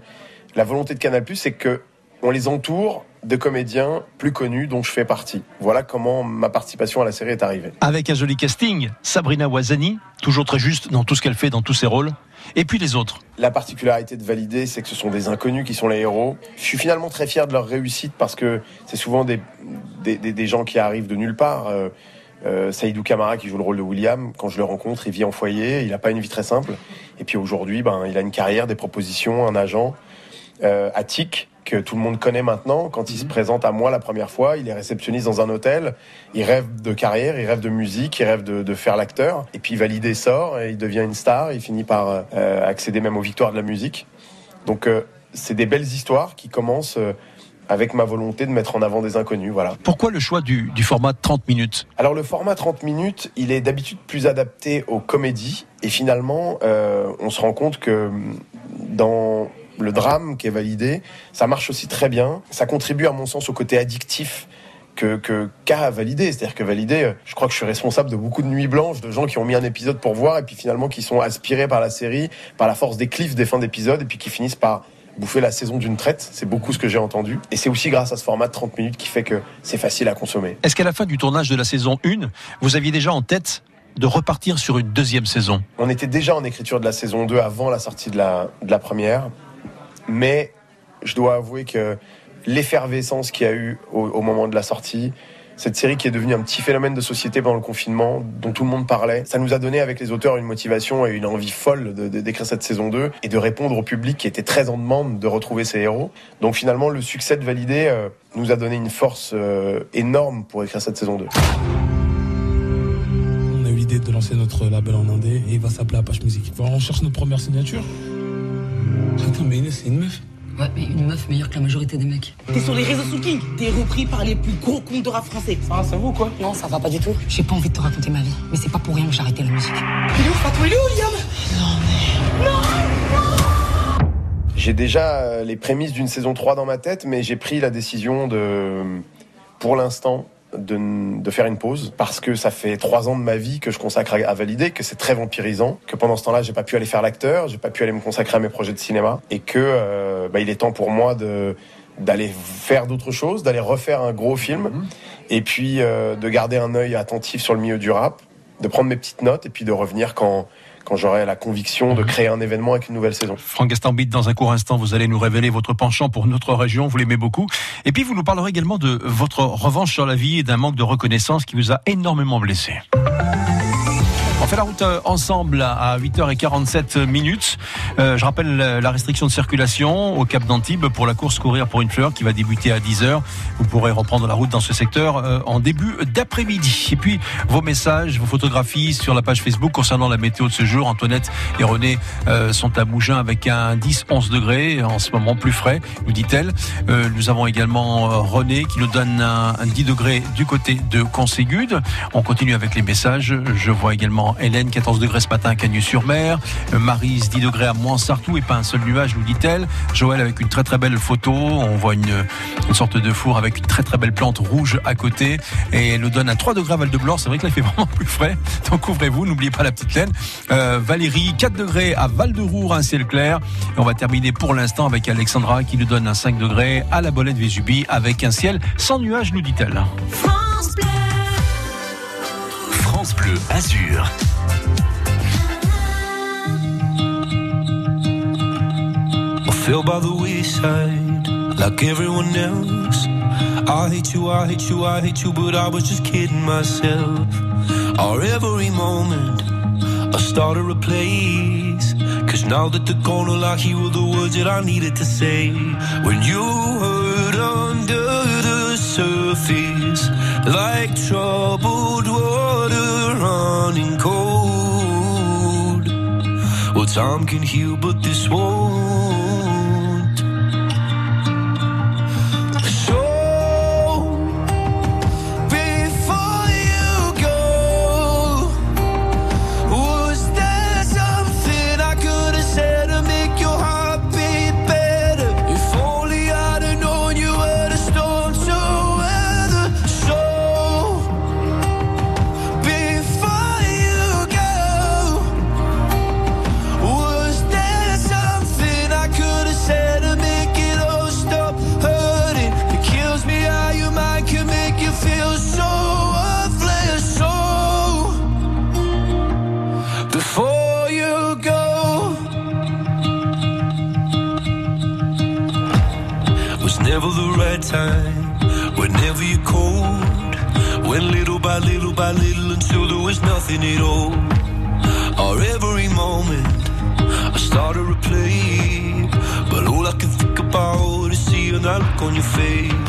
la volonté de Canal+ c'est que on les entoure de comédiens plus connus dont je fais partie. Voilà comment ma participation à la série est arrivée. Avec un joli casting, Sabrina Ouazani, toujours très juste dans tout ce qu'elle fait, dans tous ses rôles. Et puis les autres. La particularité de Valider, c'est que ce sont des inconnus qui sont les héros. Je suis finalement très fier de leur réussite parce que c'est souvent des, des, gens qui arrivent de nulle part. Euh, euh, Saïdou Kamara qui joue le rôle de William, quand je le rencontre, il vit en foyer, il n'a pas une vie très simple. Et puis aujourd'hui, ben, il a une carrière, des propositions, un agent. Euh, Attic, que tout le monde connaît maintenant, quand il se présente à moi la première fois, il est réceptionniste dans un hôtel, il rêve de carrière, il rêve de musique, il rêve de, de faire l'acteur. Et puis Validé sort, et il devient une star, il finit par euh, accéder même aux victoires de la musique. Donc euh, c'est des belles histoires qui commencent euh, avec ma volonté de mettre en avant des inconnus. Voilà. Pourquoi le choix du, du format de 30 minutes? Alors le format 30 minutes, il est d'habitude plus adapté aux comédies et finalement on se rend compte que dans le drame qui est validé, ça marche aussi très bien. Ça contribue à mon sens au côté addictif que que- qu'a validé. C'est-à-dire que validé, je crois que je suis responsable de beaucoup de nuits blanches, de gens qui ont mis un épisode pour voir et puis finalement qui sont aspirés par la série, par la force des cliffs des fins d'épisodes et puis qui finissent par bouffer la saison d'une traite. C'est beaucoup ce que j'ai entendu. Et c'est aussi grâce à ce format de 30 minutes qui fait que c'est facile à consommer. Est-ce qu'à la fin du tournage de la saison 1, vous aviez déjà en tête de repartir sur une deuxième saison? On était déjà en écriture de la saison 2 avant la sortie de la, de la première. Mais je dois avouer que l'effervescence qu'il y a eu au, moment de la sortie, cette série qui est devenue un petit phénomène de société pendant le confinement, dont tout le monde parlait, ça nous a donné avec les auteurs une motivation et une envie folle d'écrire cette saison 2 et de répondre au public qui était très en demande de retrouver ses héros. Donc finalement, le succès de Validé euh, nous a donné une force euh, énorme pour écrire cette saison 2. On a eu l'idée de lancer notre label en indé et il va s'appeler Apache Music. On cherche notre première signature. Attends, mais Inès, c'est une meuf. Ouais, mais une meuf meilleure que la majorité des mecs. T'es sur les réseaux sociaux, t'es repris par les plus gros comptes de rap français. Ah, ça vaut quoi? Non, ça va pas du tout. J'ai pas envie de te raconter ma vie, mais c'est pas pour rien que j'ai arrêté la musique. Il est où, Fatou Il est où, Liam J'ai déjà euh, les prémices d'une saison 3 dans ma tête, mais j'ai pris la décision de, pour l'instant, de, de faire une pause parce que ça fait trois ans de ma vie que je consacre à, à valider, que c'est très vampirisant, que pendant ce temps-là, j'ai pas pu aller faire l'acteur, j'ai pas pu aller me consacrer à mes projets de cinéma et que euh, bah, il est temps pour moi de d'aller faire d'autres choses, d'aller refaire un gros film et puis euh, de garder un œil attentif sur le milieu du rap, de prendre mes petites notes et puis de revenir quand quand j'aurai la conviction de créer un événement avec une nouvelle saison. Franck Gastambide, dans un court instant, vous allez nous révéler votre penchant pour notre région, vous l'aimez beaucoup. Et puis vous nous parlerez également de votre revanche sur la vie et d'un manque de reconnaissance qui vous a énormément blessé. Fait la route euh, ensemble à 8h47 minutes. Euh, je rappelle euh, la restriction de circulation au Cap d'Antibes pour la course courir pour une fleur qui va débuter à 10h. Vous pourrez reprendre la route dans ce secteur en début d'après-midi. Et puis vos messages, vos photographies sur la page Facebook concernant la météo de ce jour. Antoinette et René sont à Mougins avec un 10-11 degrés en ce moment plus frais, nous dit-elle. Nous avons également René qui nous donne un, un 10 degrés du côté de Conségude. On continue avec les messages. Je vois également Hélène, 14 degrés ce matin à Cagnes-sur-Mer. Euh, Marise, 10 degrés à Moinsartou et pas un seul nuage, nous dit-elle. Joël avec une très très belle photo. On voit une, sorte de four avec une très très belle plante rouge à côté. Et elle nous donne à 3 degrés à Val-de-Blore. C'est vrai que là, il fait <laughs> vraiment plus frais. Donc ouvrez-vous, n'oubliez pas la petite laine. Euh, Valérie, 4 degrés à Val-de-Roure, un ciel clair. Et on va terminer pour l'instant avec Alexandra qui nous donne un 5 degrés à la Bolette Vésubie avec un ciel sans nuages, nous dit-elle. France. France Bleu Azur. fell by the wayside like everyone else. I hate you, I hate you, I hate you, but I was just kidding myself. Our every moment, I started a place. Cause now that they're gone, all I hear were the words that I needed to say. When you hurt under the surface, like troubled water running cold. Well, time can heal, but this won't. Time. Whenever you're cold, little by little by little until there was nothing at all. Or every moment, I started to play, but all I can think about is seeing that look on your face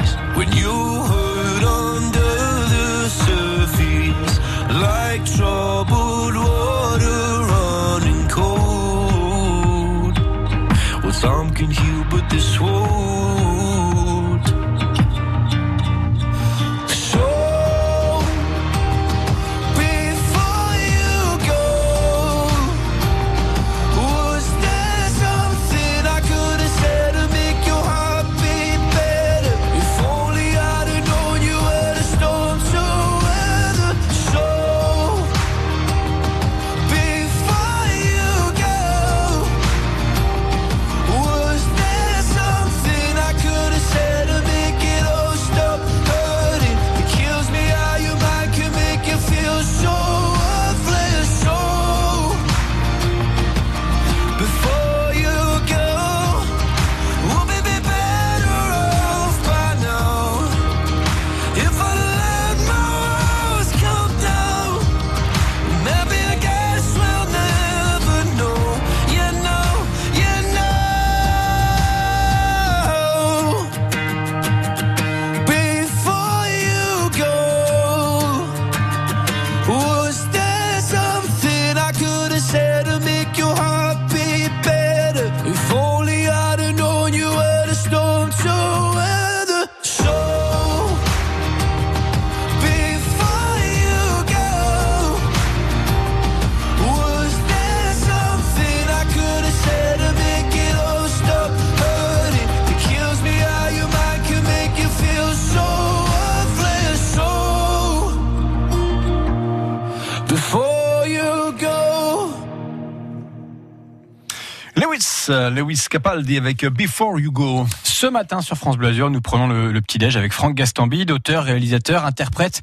Lewis, euh, Capaldi avec Before You Go. Ce matin sur France Bleu Azur, nous prenons le, le petit-déj avec Franck Gastambide, auteur, réalisateur, interprète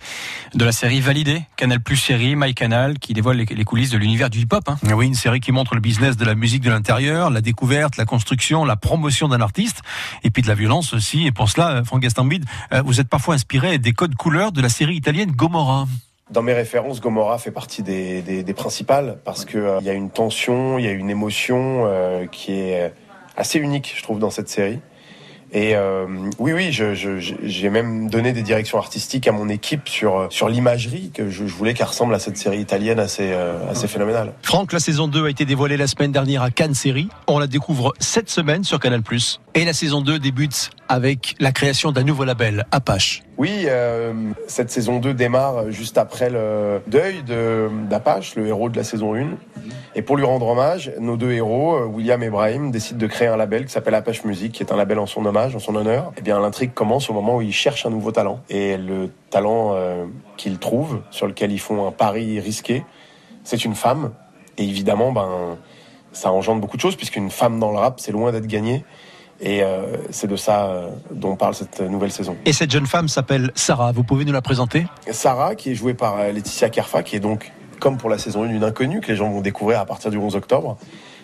de la série Validée, Canal Plus série, MyCanal, qui dévoile les, les coulisses de l'univers du hip-hop. hein. Oui, une série qui montre le business de la musique de l'intérieur, la découverte, la construction, la promotion d'un artiste, et puis de la violence aussi. Et pour cela, Franck Gastambide, euh, vous êtes parfois inspiré des codes couleurs de la série italienne Gomorra. Dans mes références, Gomorrah fait partie des, des, des principales parce que euh, il y a une tension, il y a une émotion euh, qui est assez unique, je trouve, dans cette série. Et euh, oui, oui, je- je- je- j'ai même donné des directions artistiques à mon équipe sur sur l'imagerie que je, je voulais qu'elle ressemble à cette série italienne assez euh, assez phénoménale. Franck, la saison 2 a été dévoilée la semaine dernière à Cannes Série. On la découvre cette semaine sur Canal+. Et la saison 2 débute avec la création d'un nouveau label, Apache. Oui, euh, cette saison 2 démarre juste après le deuil de d'Apache, le héros de la saison 1. Et pour lui rendre hommage, nos deux héros, euh, William et Brahim, décident de créer un label qui s'appelle Apache Music, qui est un label en son hommage, en son honneur. Eh bien, l'intrigue commence au moment où ils cherchent un nouveau talent. Et le talent euh, qu'ils trouvent, sur lequel ils font un pari risqué, c'est une femme. Et évidemment, ben, ça engendre beaucoup de choses, puisqu'une femme dans le rap, c'est loin d'être gagné. Et euh, c'est de ça euh, dont parle cette nouvelle saison. Et cette jeune femme s'appelle Sarah. Vous pouvez nous la présenter? Sarah, qui est jouée par euh, Laetitia Kerfa, qui est donc, comme pour la saison 1, une inconnue que les gens vont découvrir à partir du 11 octobre.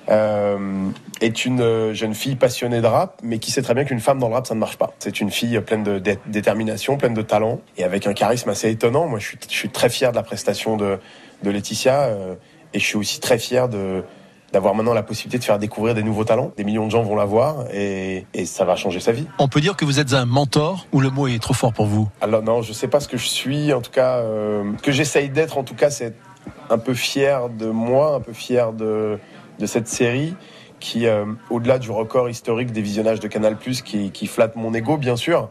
euh, est une euh, jeune fille passionnée de rap, mais qui sait très bien qu'une femme dans le rap, ça ne marche pas. C'est une fille pleine de dé- détermination, pleine de talent, et avec un charisme assez étonnant. Moi, je suis, je suis très fier de la prestation de, de Laetitia, euh, et je suis aussi très fier de d'avoir maintenant la possibilité de faire découvrir des nouveaux talents. Des millions de gens vont la voir, et, et ça va changer sa vie. On peut dire que vous êtes un mentor ou le mot est trop fort pour vous Alors non, je sais pas ce que je suis. En tout cas, euh, ce que j'essaye d'être, en tout cas, c'est un peu fier de moi, un peu fier de, de cette série qui, euh, au-delà du record historique des visionnages de Canal+, qui, qui flatte mon ego, bien sûr,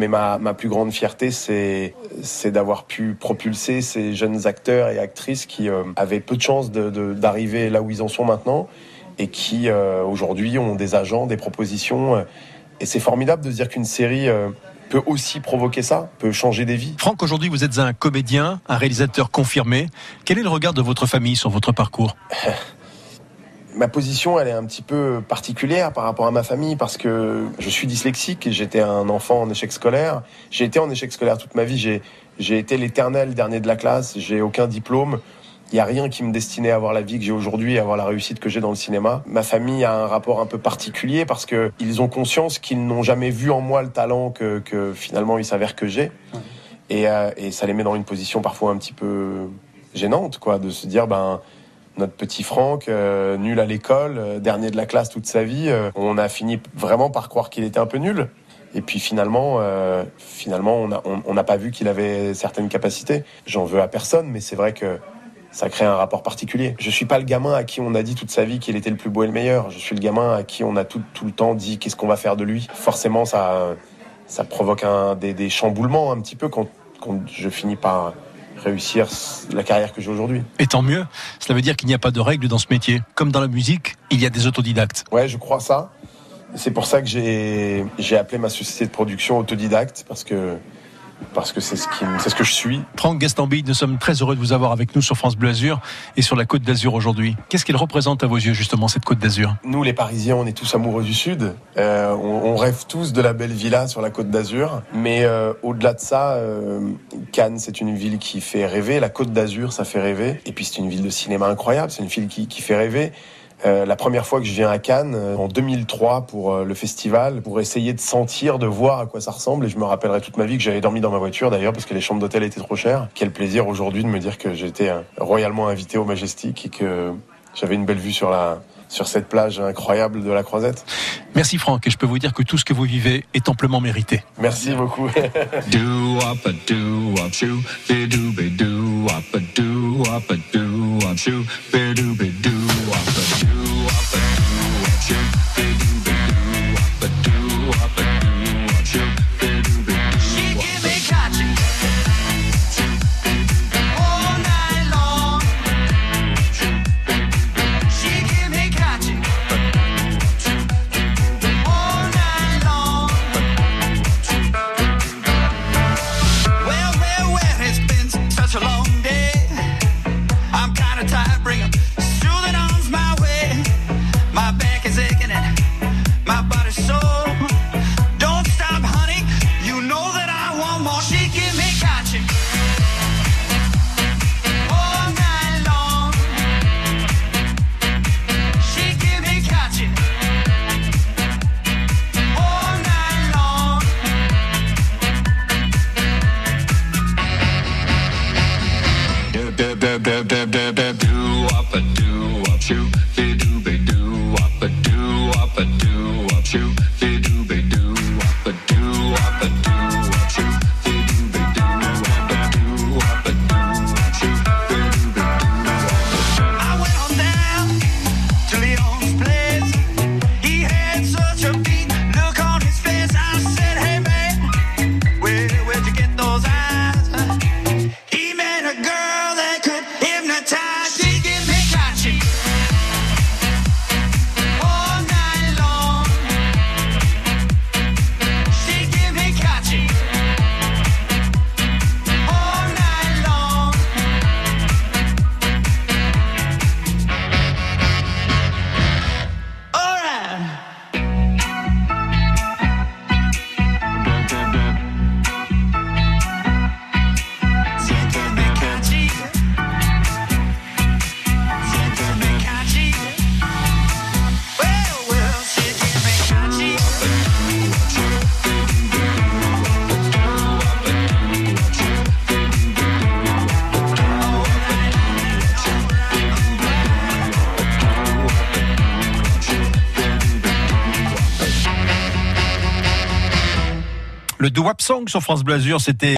mais ma, ma plus grande fierté, c'est c'est d'avoir pu propulser ces jeunes acteurs et actrices qui euh, avaient peu de chances de- de- d'arriver là où ils en sont maintenant et qui, euh, aujourd'hui, ont des agents, des propositions. euh, et c'est formidable de se dire qu'une série peut aussi provoquer ça, peut changer des vies. Franck, aujourd'hui vous êtes un comédien, un réalisateur confirmé. Quel est le regard de votre famille sur votre parcours? <laughs> Ma position, elle est un petit peu particulière par rapport à ma famille parce que je suis dyslexique et j'étais un enfant en échec scolaire. J'ai été en échec scolaire toute ma vie. J'ai, j'ai été l'éternel dernier de la classe. J'ai aucun diplôme. Il n'y a rien qui me destinait à avoir la vie que j'ai aujourd'hui, à avoir la réussite que j'ai dans le cinéma. Ma famille a un rapport un peu particulier parce que ils ont conscience qu'ils n'ont jamais vu en moi le talent que, que finalement il s'avère que j'ai. Et, euh, et ça les met dans une position parfois un petit peu gênante, quoi, de se dire, ben, notre petit Franck, euh, nul à l'école, euh, dernier de la classe toute sa vie, euh, on a fini vraiment par croire qu'il était un peu nul. Et puis finalement, finalement, on n'a pas vu qu'il avait certaines capacités. J'en veux à personne, mais c'est vrai que ça crée un rapport particulier. Je suis pas le gamin à qui on a dit toute sa vie qu'il était le plus beau et le meilleur. Je suis le gamin à qui on a tout, le temps dit qu'est-ce qu'on va faire de lui. Forcément, ça, ça provoque un, des, chamboulements un petit peu quand je finis par réussir la carrière que j'ai aujourd'hui. Et tant mieux, cela veut dire qu'il n'y a pas de règles dans ce métier. Comme dans la musique, il y a des autodidactes. Ouais, je crois ça. C'est pour ça que j'ai j'ai appelé ma société de production autodidacte parce que parce que c'est ce qui c'est ce que je suis. Franck Gastambide, nous sommes très heureux de vous avoir avec nous sur France Bleu Azur et sur la Côte d'Azur aujourd'hui. Qu'est-ce qu'elle représente à vos yeux justement cette Côte d'Azur? Nous, les Parisiens, on est tous amoureux du Sud. Euh, on, on rêve tous de la belle villa sur la Côte d'Azur. Mais euh, au-delà de ça, euh, Cannes, c'est une ville qui fait rêver. La Côte d'Azur, ça fait rêver. Et puis c'est une ville de cinéma incroyable. C'est une ville qui, qui fait rêver. Euh, la première fois que je viens à Cannes, euh, en 2003, pour euh, le festival, pour essayer de sentir, de voir à quoi ça ressemble, et je me rappellerai toute ma vie que j'avais dormi dans ma voiture d'ailleurs, parce que les chambres d'hôtel étaient trop chères. Quel plaisir aujourd'hui de me dire que j'étais royalement invité au Majestic et que j'avais une belle vue sur la sur cette plage incroyable de la Croisette. Merci Franck, et je peux vous dire que tout ce que vous vivez est amplement mérité. Merci beaucoup. <laughs> Le Do Wap Song sur France Bleu Azur, c'était